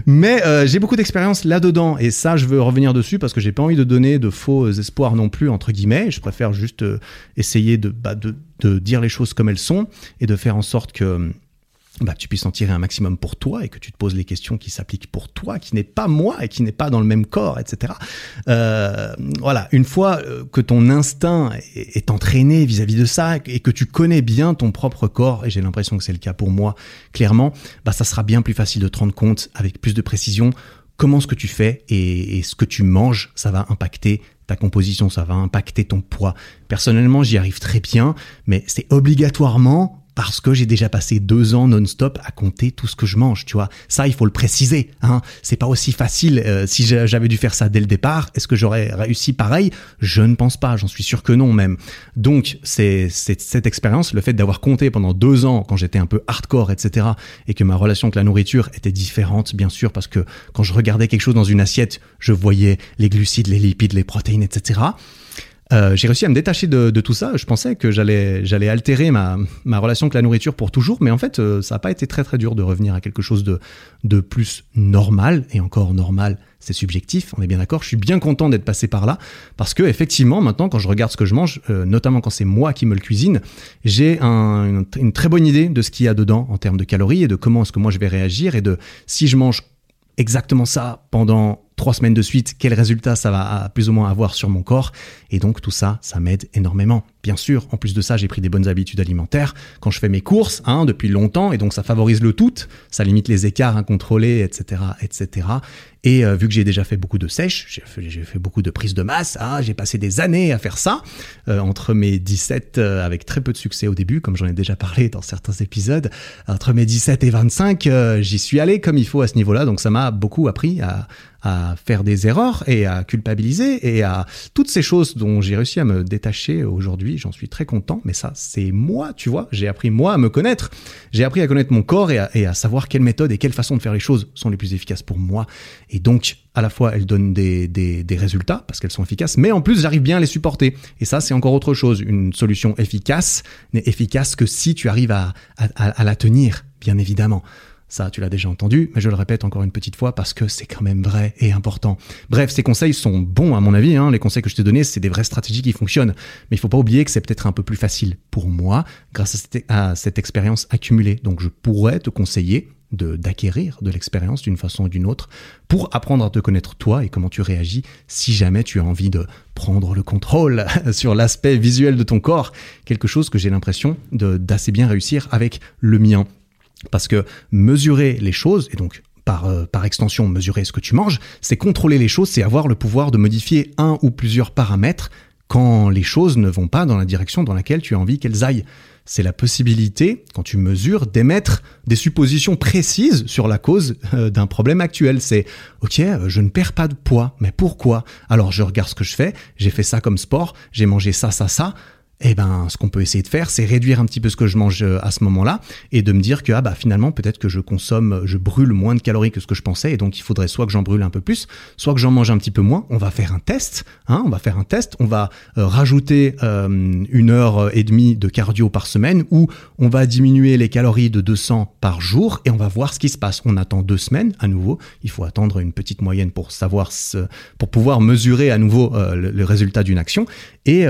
mais euh, j'ai beaucoup d'expérience là-dedans et ça, je veux revenir dessus parce que j'ai pas envie de donner de faux espoirs non plus, entre guillemets. Je préfère juste euh, essayer bah, de, de dire les choses comme elles sont et de faire en sorte que bah, tu puisses en tirer un maximum pour toi et que tu te poses les questions qui s'appliquent pour toi, qui n'est pas moi et qui n'est pas dans le même corps, etc. Euh, voilà, une fois euh, que ton instinct est, entraîné vis-à-vis de ça et que tu connais bien ton propre corps, et j'ai l'impression que c'est le cas pour moi, clairement, bah, ça sera bien plus facile de te rendre compte avec plus de précision comment ce que tu fais et, et ce que tu manges, ça va impacter ta composition, ça va impacter ton poids. Personnellement, j'y arrive très bien, mais c'est obligatoirement parce que j'ai déjà passé deux ans non-stop à compter tout ce que je mange, tu vois. Ça, il faut le préciser. Hein. C'est pas aussi facile. Euh, si j'avais dû faire ça dès le départ, est-ce que j'aurais réussi pareil? Je ne pense pas. J'en suis sûr que non même. Donc, c'est cette expérience, le fait d'avoir compté pendant deux ans quand j'étais un peu hardcore, etc., et que ma relation avec la nourriture était différente, bien sûr, parce que quand je regardais quelque chose dans une assiette, je voyais les glucides, les lipides, les protéines, etc. Euh, j'ai réussi à me détacher de, tout ça. Je pensais que j'allais altérer ma, relation avec la nourriture pour toujours, mais en fait, euh, ça n'a pas été très très dur de revenir à quelque chose de, de plus normal. Et encore normal, c'est subjectif. On est bien d'accord. Je suis bien content d'être passé par là parce que effectivement, maintenant, quand je regarde ce que je mange, euh, notamment quand c'est moi qui me le cuisine, j'ai un, une, une très bonne idée de ce qu'il y a dedans en termes de calories et de comment est-ce que moi je vais réagir et de si je mange exactement ça pendant trois semaines de suite, quel résultat ça va plus ou moins avoir sur mon corps. Et donc tout ça, ça m'aide énormément. bien sûr. En plus de ça, j'ai pris des bonnes habitudes alimentaires quand je fais mes courses, hein, depuis longtemps, et donc ça favorise le tout, ça limite les écarts incontrôlés, etc., etc. Et euh, vu que j'ai déjà fait beaucoup de sèche, j'ai fait, beaucoup de prise de masse, hein, j'ai passé des années à faire ça, euh, entre mes 17, euh, avec très peu de succès au début, comme j'en ai déjà parlé dans certains épisodes, entre mes 17 et 25, j'y suis allé comme il faut à ce niveau-là, donc ça m'a beaucoup appris à, à faire des erreurs et à culpabiliser et à toutes ces choses dont j'ai réussi à me détacher aujourd'hui. J'en suis très content, mais ça, c'est moi, tu vois. J'ai appris moi à me connaître. J'ai appris à connaître mon corps et à, savoir quelle méthode et quelle façon de faire les choses sont les plus efficaces pour moi. Et donc, à la fois, elles donnent des, des, résultats parce qu'elles sont efficaces, mais en plus, j'arrive bien à les supporter. Et ça, c'est encore autre chose. Une solution efficace n'est efficace que si tu arrives à, à la tenir, bien évidemment. Ça, tu l'as déjà entendu, mais je le répète encore une petite fois parce que c'est quand même vrai et important. Bref, ces conseils sont bons à mon avis. Hein. Les conseils que je t'ai donnés, c'est des vraies stratégies qui fonctionnent. Mais il faut pas oublier que c'est peut-être un peu plus facile pour moi grâce à cette, expérience accumulée. Donc, je pourrais te conseiller de d'acquérir de l'expérience d'une façon ou d'une autre pour apprendre à te connaître toi et comment tu réagis si jamais tu as envie de prendre le contrôle <laughs> sur l'aspect visuel de ton corps, quelque chose que j'ai l'impression d'assez bien réussir avec le mien. Parce que mesurer les choses, et donc par, euh, par extension mesurer ce que tu manges, c'est contrôler les choses, c'est avoir le pouvoir de modifier un ou plusieurs paramètres quand les choses ne vont pas dans la direction dans laquelle tu as envie qu'elles aillent. C'est la possibilité, quand tu mesures, d'émettre des suppositions précises sur la cause euh, d'un problème actuel. C'est, ok, euh, je ne perds pas de poids, mais pourquoi? Alors je regarde ce que je fais, j'ai fait ça comme sport, j'ai mangé ça, ça, ça eh ben, ce qu'on peut essayer de faire, c'est réduire un petit peu ce que je mange euh, à ce moment-là et de me dire que ah bah finalement peut-être que je consomme, je brûle moins de calories que ce que je pensais et donc il faudrait soit que j'en brûle un peu plus, soit que j'en mange un petit peu moins. On va faire un test, hein, on va faire un test, on va euh, rajouter euh, une heure et demie de cardio par semaine ou on va diminuer les calories de 200 par jour et on va voir ce qui se passe. On attend deux semaines à nouveau. Il faut attendre une petite moyenne pour savoir ce, pour pouvoir mesurer à nouveau le, résultat d'une action et,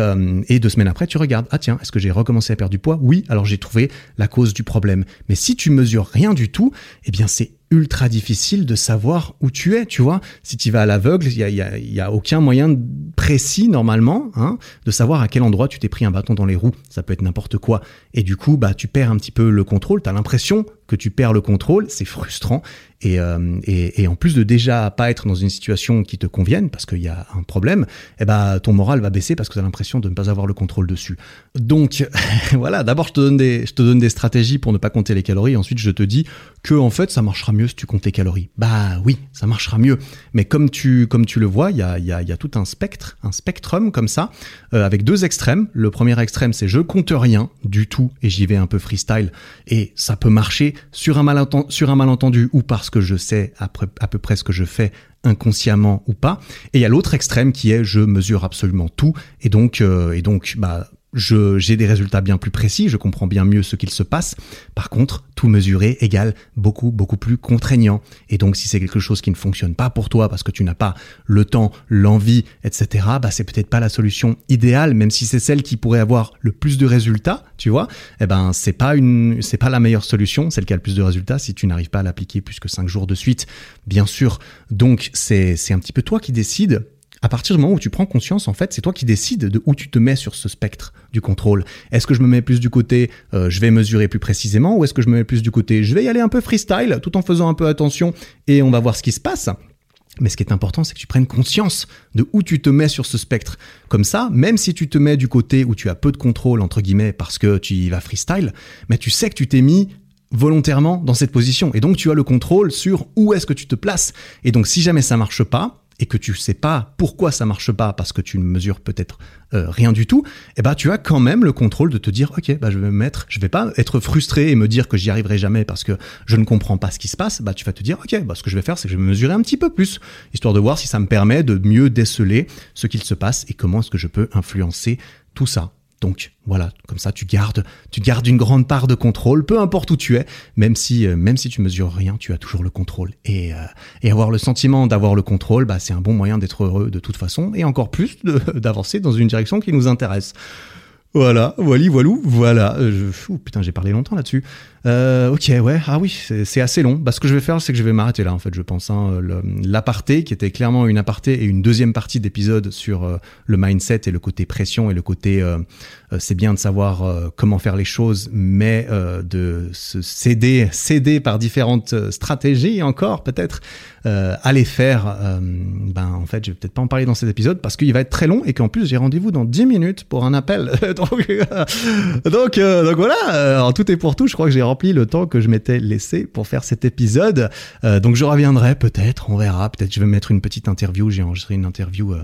et deux semaines après tu regardes, ah tiens, est-ce que j'ai recommencé à perdre du poids? Oui, alors j'ai trouvé la cause du problème. Mais si tu mesures rien du tout, eh bien c'est ultra difficile de savoir où tu es, tu vois. Si tu vas à l'aveugle, il y a, y a, aucun moyen précis normalement hein, de savoir à quel endroit tu t'es pris un bâton dans les roues. Ça peut être n'importe quoi. Et du coup, bah tu perds un petit peu le contrôle. Tu as l'impression que tu perds le contrôle. C'est frustrant. Et, euh, et, et, en plus de déjà pas être dans une situation qui te convienne parce qu'il y a un problème, eh ben ton moral va baisser parce que tu as l'impression de ne pas avoir le contrôle dessus. Donc <laughs> voilà, d'abord je te donne des je te donne des stratégies pour ne pas compter les calories. Ensuite je te dis que en fait ça marchera mieux si tu comptes tes calories. Bah oui, ça marchera mieux. Mais comme tu, comme tu le vois, il y a, y, y a, tout un spectre, un spectrum comme ça, euh, avec deux extrêmes. Le premier extrême, c'est je compte rien du tout et j'y vais un peu freestyle. Et ça peut marcher sur un, malentendu, ou parce que je sais à peu, à peu près ce que je fais inconsciemment ou pas. Et il y a l'autre extrême qui est je mesure absolument tout et donc euh, et donc bah j'ai des résultats bien plus précis, je comprends bien mieux ce qu'il se passe. Par contre, tout mesurer égale beaucoup, beaucoup plus contraignant. Et donc, si c'est quelque chose qui ne fonctionne pas pour toi parce que tu n'as pas le temps, l'envie, etc., bah, c'est peut-être pas la solution idéale, même si c'est celle qui pourrait avoir le plus de résultats, tu vois. Eh ben, c'est pas une, c'est pas la meilleure solution, celle qui a le plus de résultats si tu n'arrives pas à l'appliquer plus que cinq jours de suite, bien sûr. Donc, c'est, c'est un petit peu toi qui décides à partir du moment où tu prends conscience, en fait, c'est toi qui décides de où tu te mets sur ce spectre du contrôle. Est-ce que je me mets plus du côté euh, je vais mesurer plus précisément ou est-ce que je me mets plus du côté je vais y aller un peu freestyle tout en faisant un peu attention et on va voir ce qui se passe mais ce qui est important, c'est que tu prennes conscience de où tu te mets sur ce spectre. Comme ça, même si tu te mets du côté où tu as peu de contrôle, entre guillemets, parce que tu y vas freestyle, mais tu sais que tu t'es mis volontairement dans cette position. Et donc, tu as le contrôle sur où est-ce que tu te places. Et donc, si jamais ça marche pas, et que tu sais pas pourquoi ça marche pas parce que tu ne mesures peut-être euh, rien du tout, eh ben tu as quand même le contrôle de te dire ok bah je vais me mettre, je vais pas être frustré et me dire que j'y arriverai jamais parce que je ne comprends pas ce qui se passe, bah tu vas te dire ok bah ce que je vais faire c'est que je vais me mesurer un petit peu plus histoire de voir si ça me permet de mieux déceler ce qu'il se passe et comment est-ce que je peux influencer tout ça. Donc voilà, comme ça tu gardes, tu gardes une grande part de contrôle, peu importe où tu es, même si euh, même si tu mesures rien, tu as toujours le contrôle. Et, euh, et avoir le sentiment d'avoir le contrôle, bah, c'est un bon moyen d'être heureux de toute façon, et encore plus <laughs> d'avancer dans une direction qui nous intéresse. Voilà, voilà, voilou, voilà. Euh, je, putain, j'ai parlé longtemps là-dessus. Euh, ok, ouais, ah oui, c'est assez long. Bah, ce que je vais faire, c'est que je vais m'arrêter là, en fait, je pense. Hein, L'aparté, qui était clairement une aparté et une deuxième partie d'épisode sur euh, le mindset et le côté pression et le côté euh, c'est bien de savoir comment faire les choses, mais de se céder, céder par différentes stratégies encore peut-être à les faire. ben en fait, je vais peut-être pas en parler dans cet épisode parce qu'il va être très long et qu'en plus j'ai rendez-vous dans 10 minutes pour un appel. <laughs> donc, donc, donc voilà, en tout et pour tout, je crois que j'ai le temps que je m'étais laissé pour faire cet épisode. donc je reviendrai peut-être, on verra. Peut-être je vais mettre une petite interview. J'ai enregistré une interview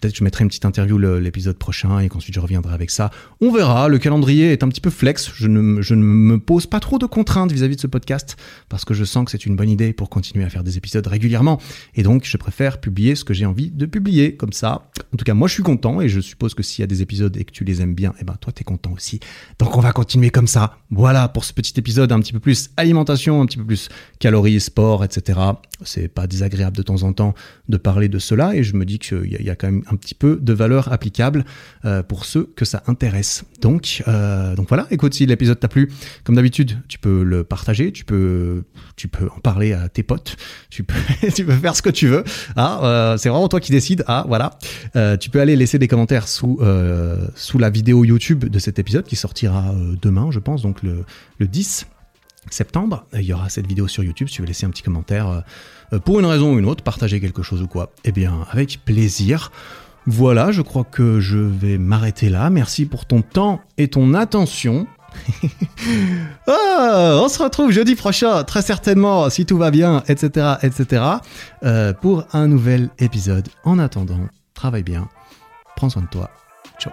Peut-être que je mettrai une petite interview l'épisode prochain et qu'ensuite je reviendrai avec ça. On verra. Le calendrier est un petit peu flex. Je ne, me pose pas trop de contraintes vis-à-vis de ce podcast parce que je sens que c'est une bonne idée pour continuer à faire des épisodes régulièrement. Et donc, je préfère publier ce que j'ai envie de publier comme ça. En tout cas, moi, je suis content et je suppose que s'il y a des épisodes et que tu les aimes bien, eh ben, toi, t'es content aussi. Donc, on va continuer comme ça. Voilà pour ce petit épisode un petit peu plus alimentation, un petit peu plus calories, sport, etc. C'est pas désagréable de temps en temps de parler de cela et je me dis qu'il y, y a quand même un petit peu de valeur applicable euh, pour ceux que ça intéresse. Donc, euh, donc voilà, écoute, si l'épisode t'a plu, comme d'habitude, tu peux le partager, tu peux, tu peux en parler à tes potes, tu peux, <laughs> tu peux faire ce que tu veux. Ah, c'est vraiment toi qui décides. Ah, voilà. tu peux aller laisser des commentaires sous, sous la vidéo YouTube de cet épisode qui sortira demain, je pense, donc le, le 10 septembre. Il y aura cette vidéo sur YouTube. Si tu veux laisser un petit commentaire pour une raison ou une autre, partager quelque chose ou quoi, eh bien, avec plaisir. Voilà, je crois que je vais m'arrêter là. Merci pour ton temps et ton attention. <laughs> Ah, on se retrouve jeudi prochain, très certainement, si tout va bien, etc., etc., euh, pour un nouvel épisode. En attendant, travaille bien, prends soin de toi. Ciao.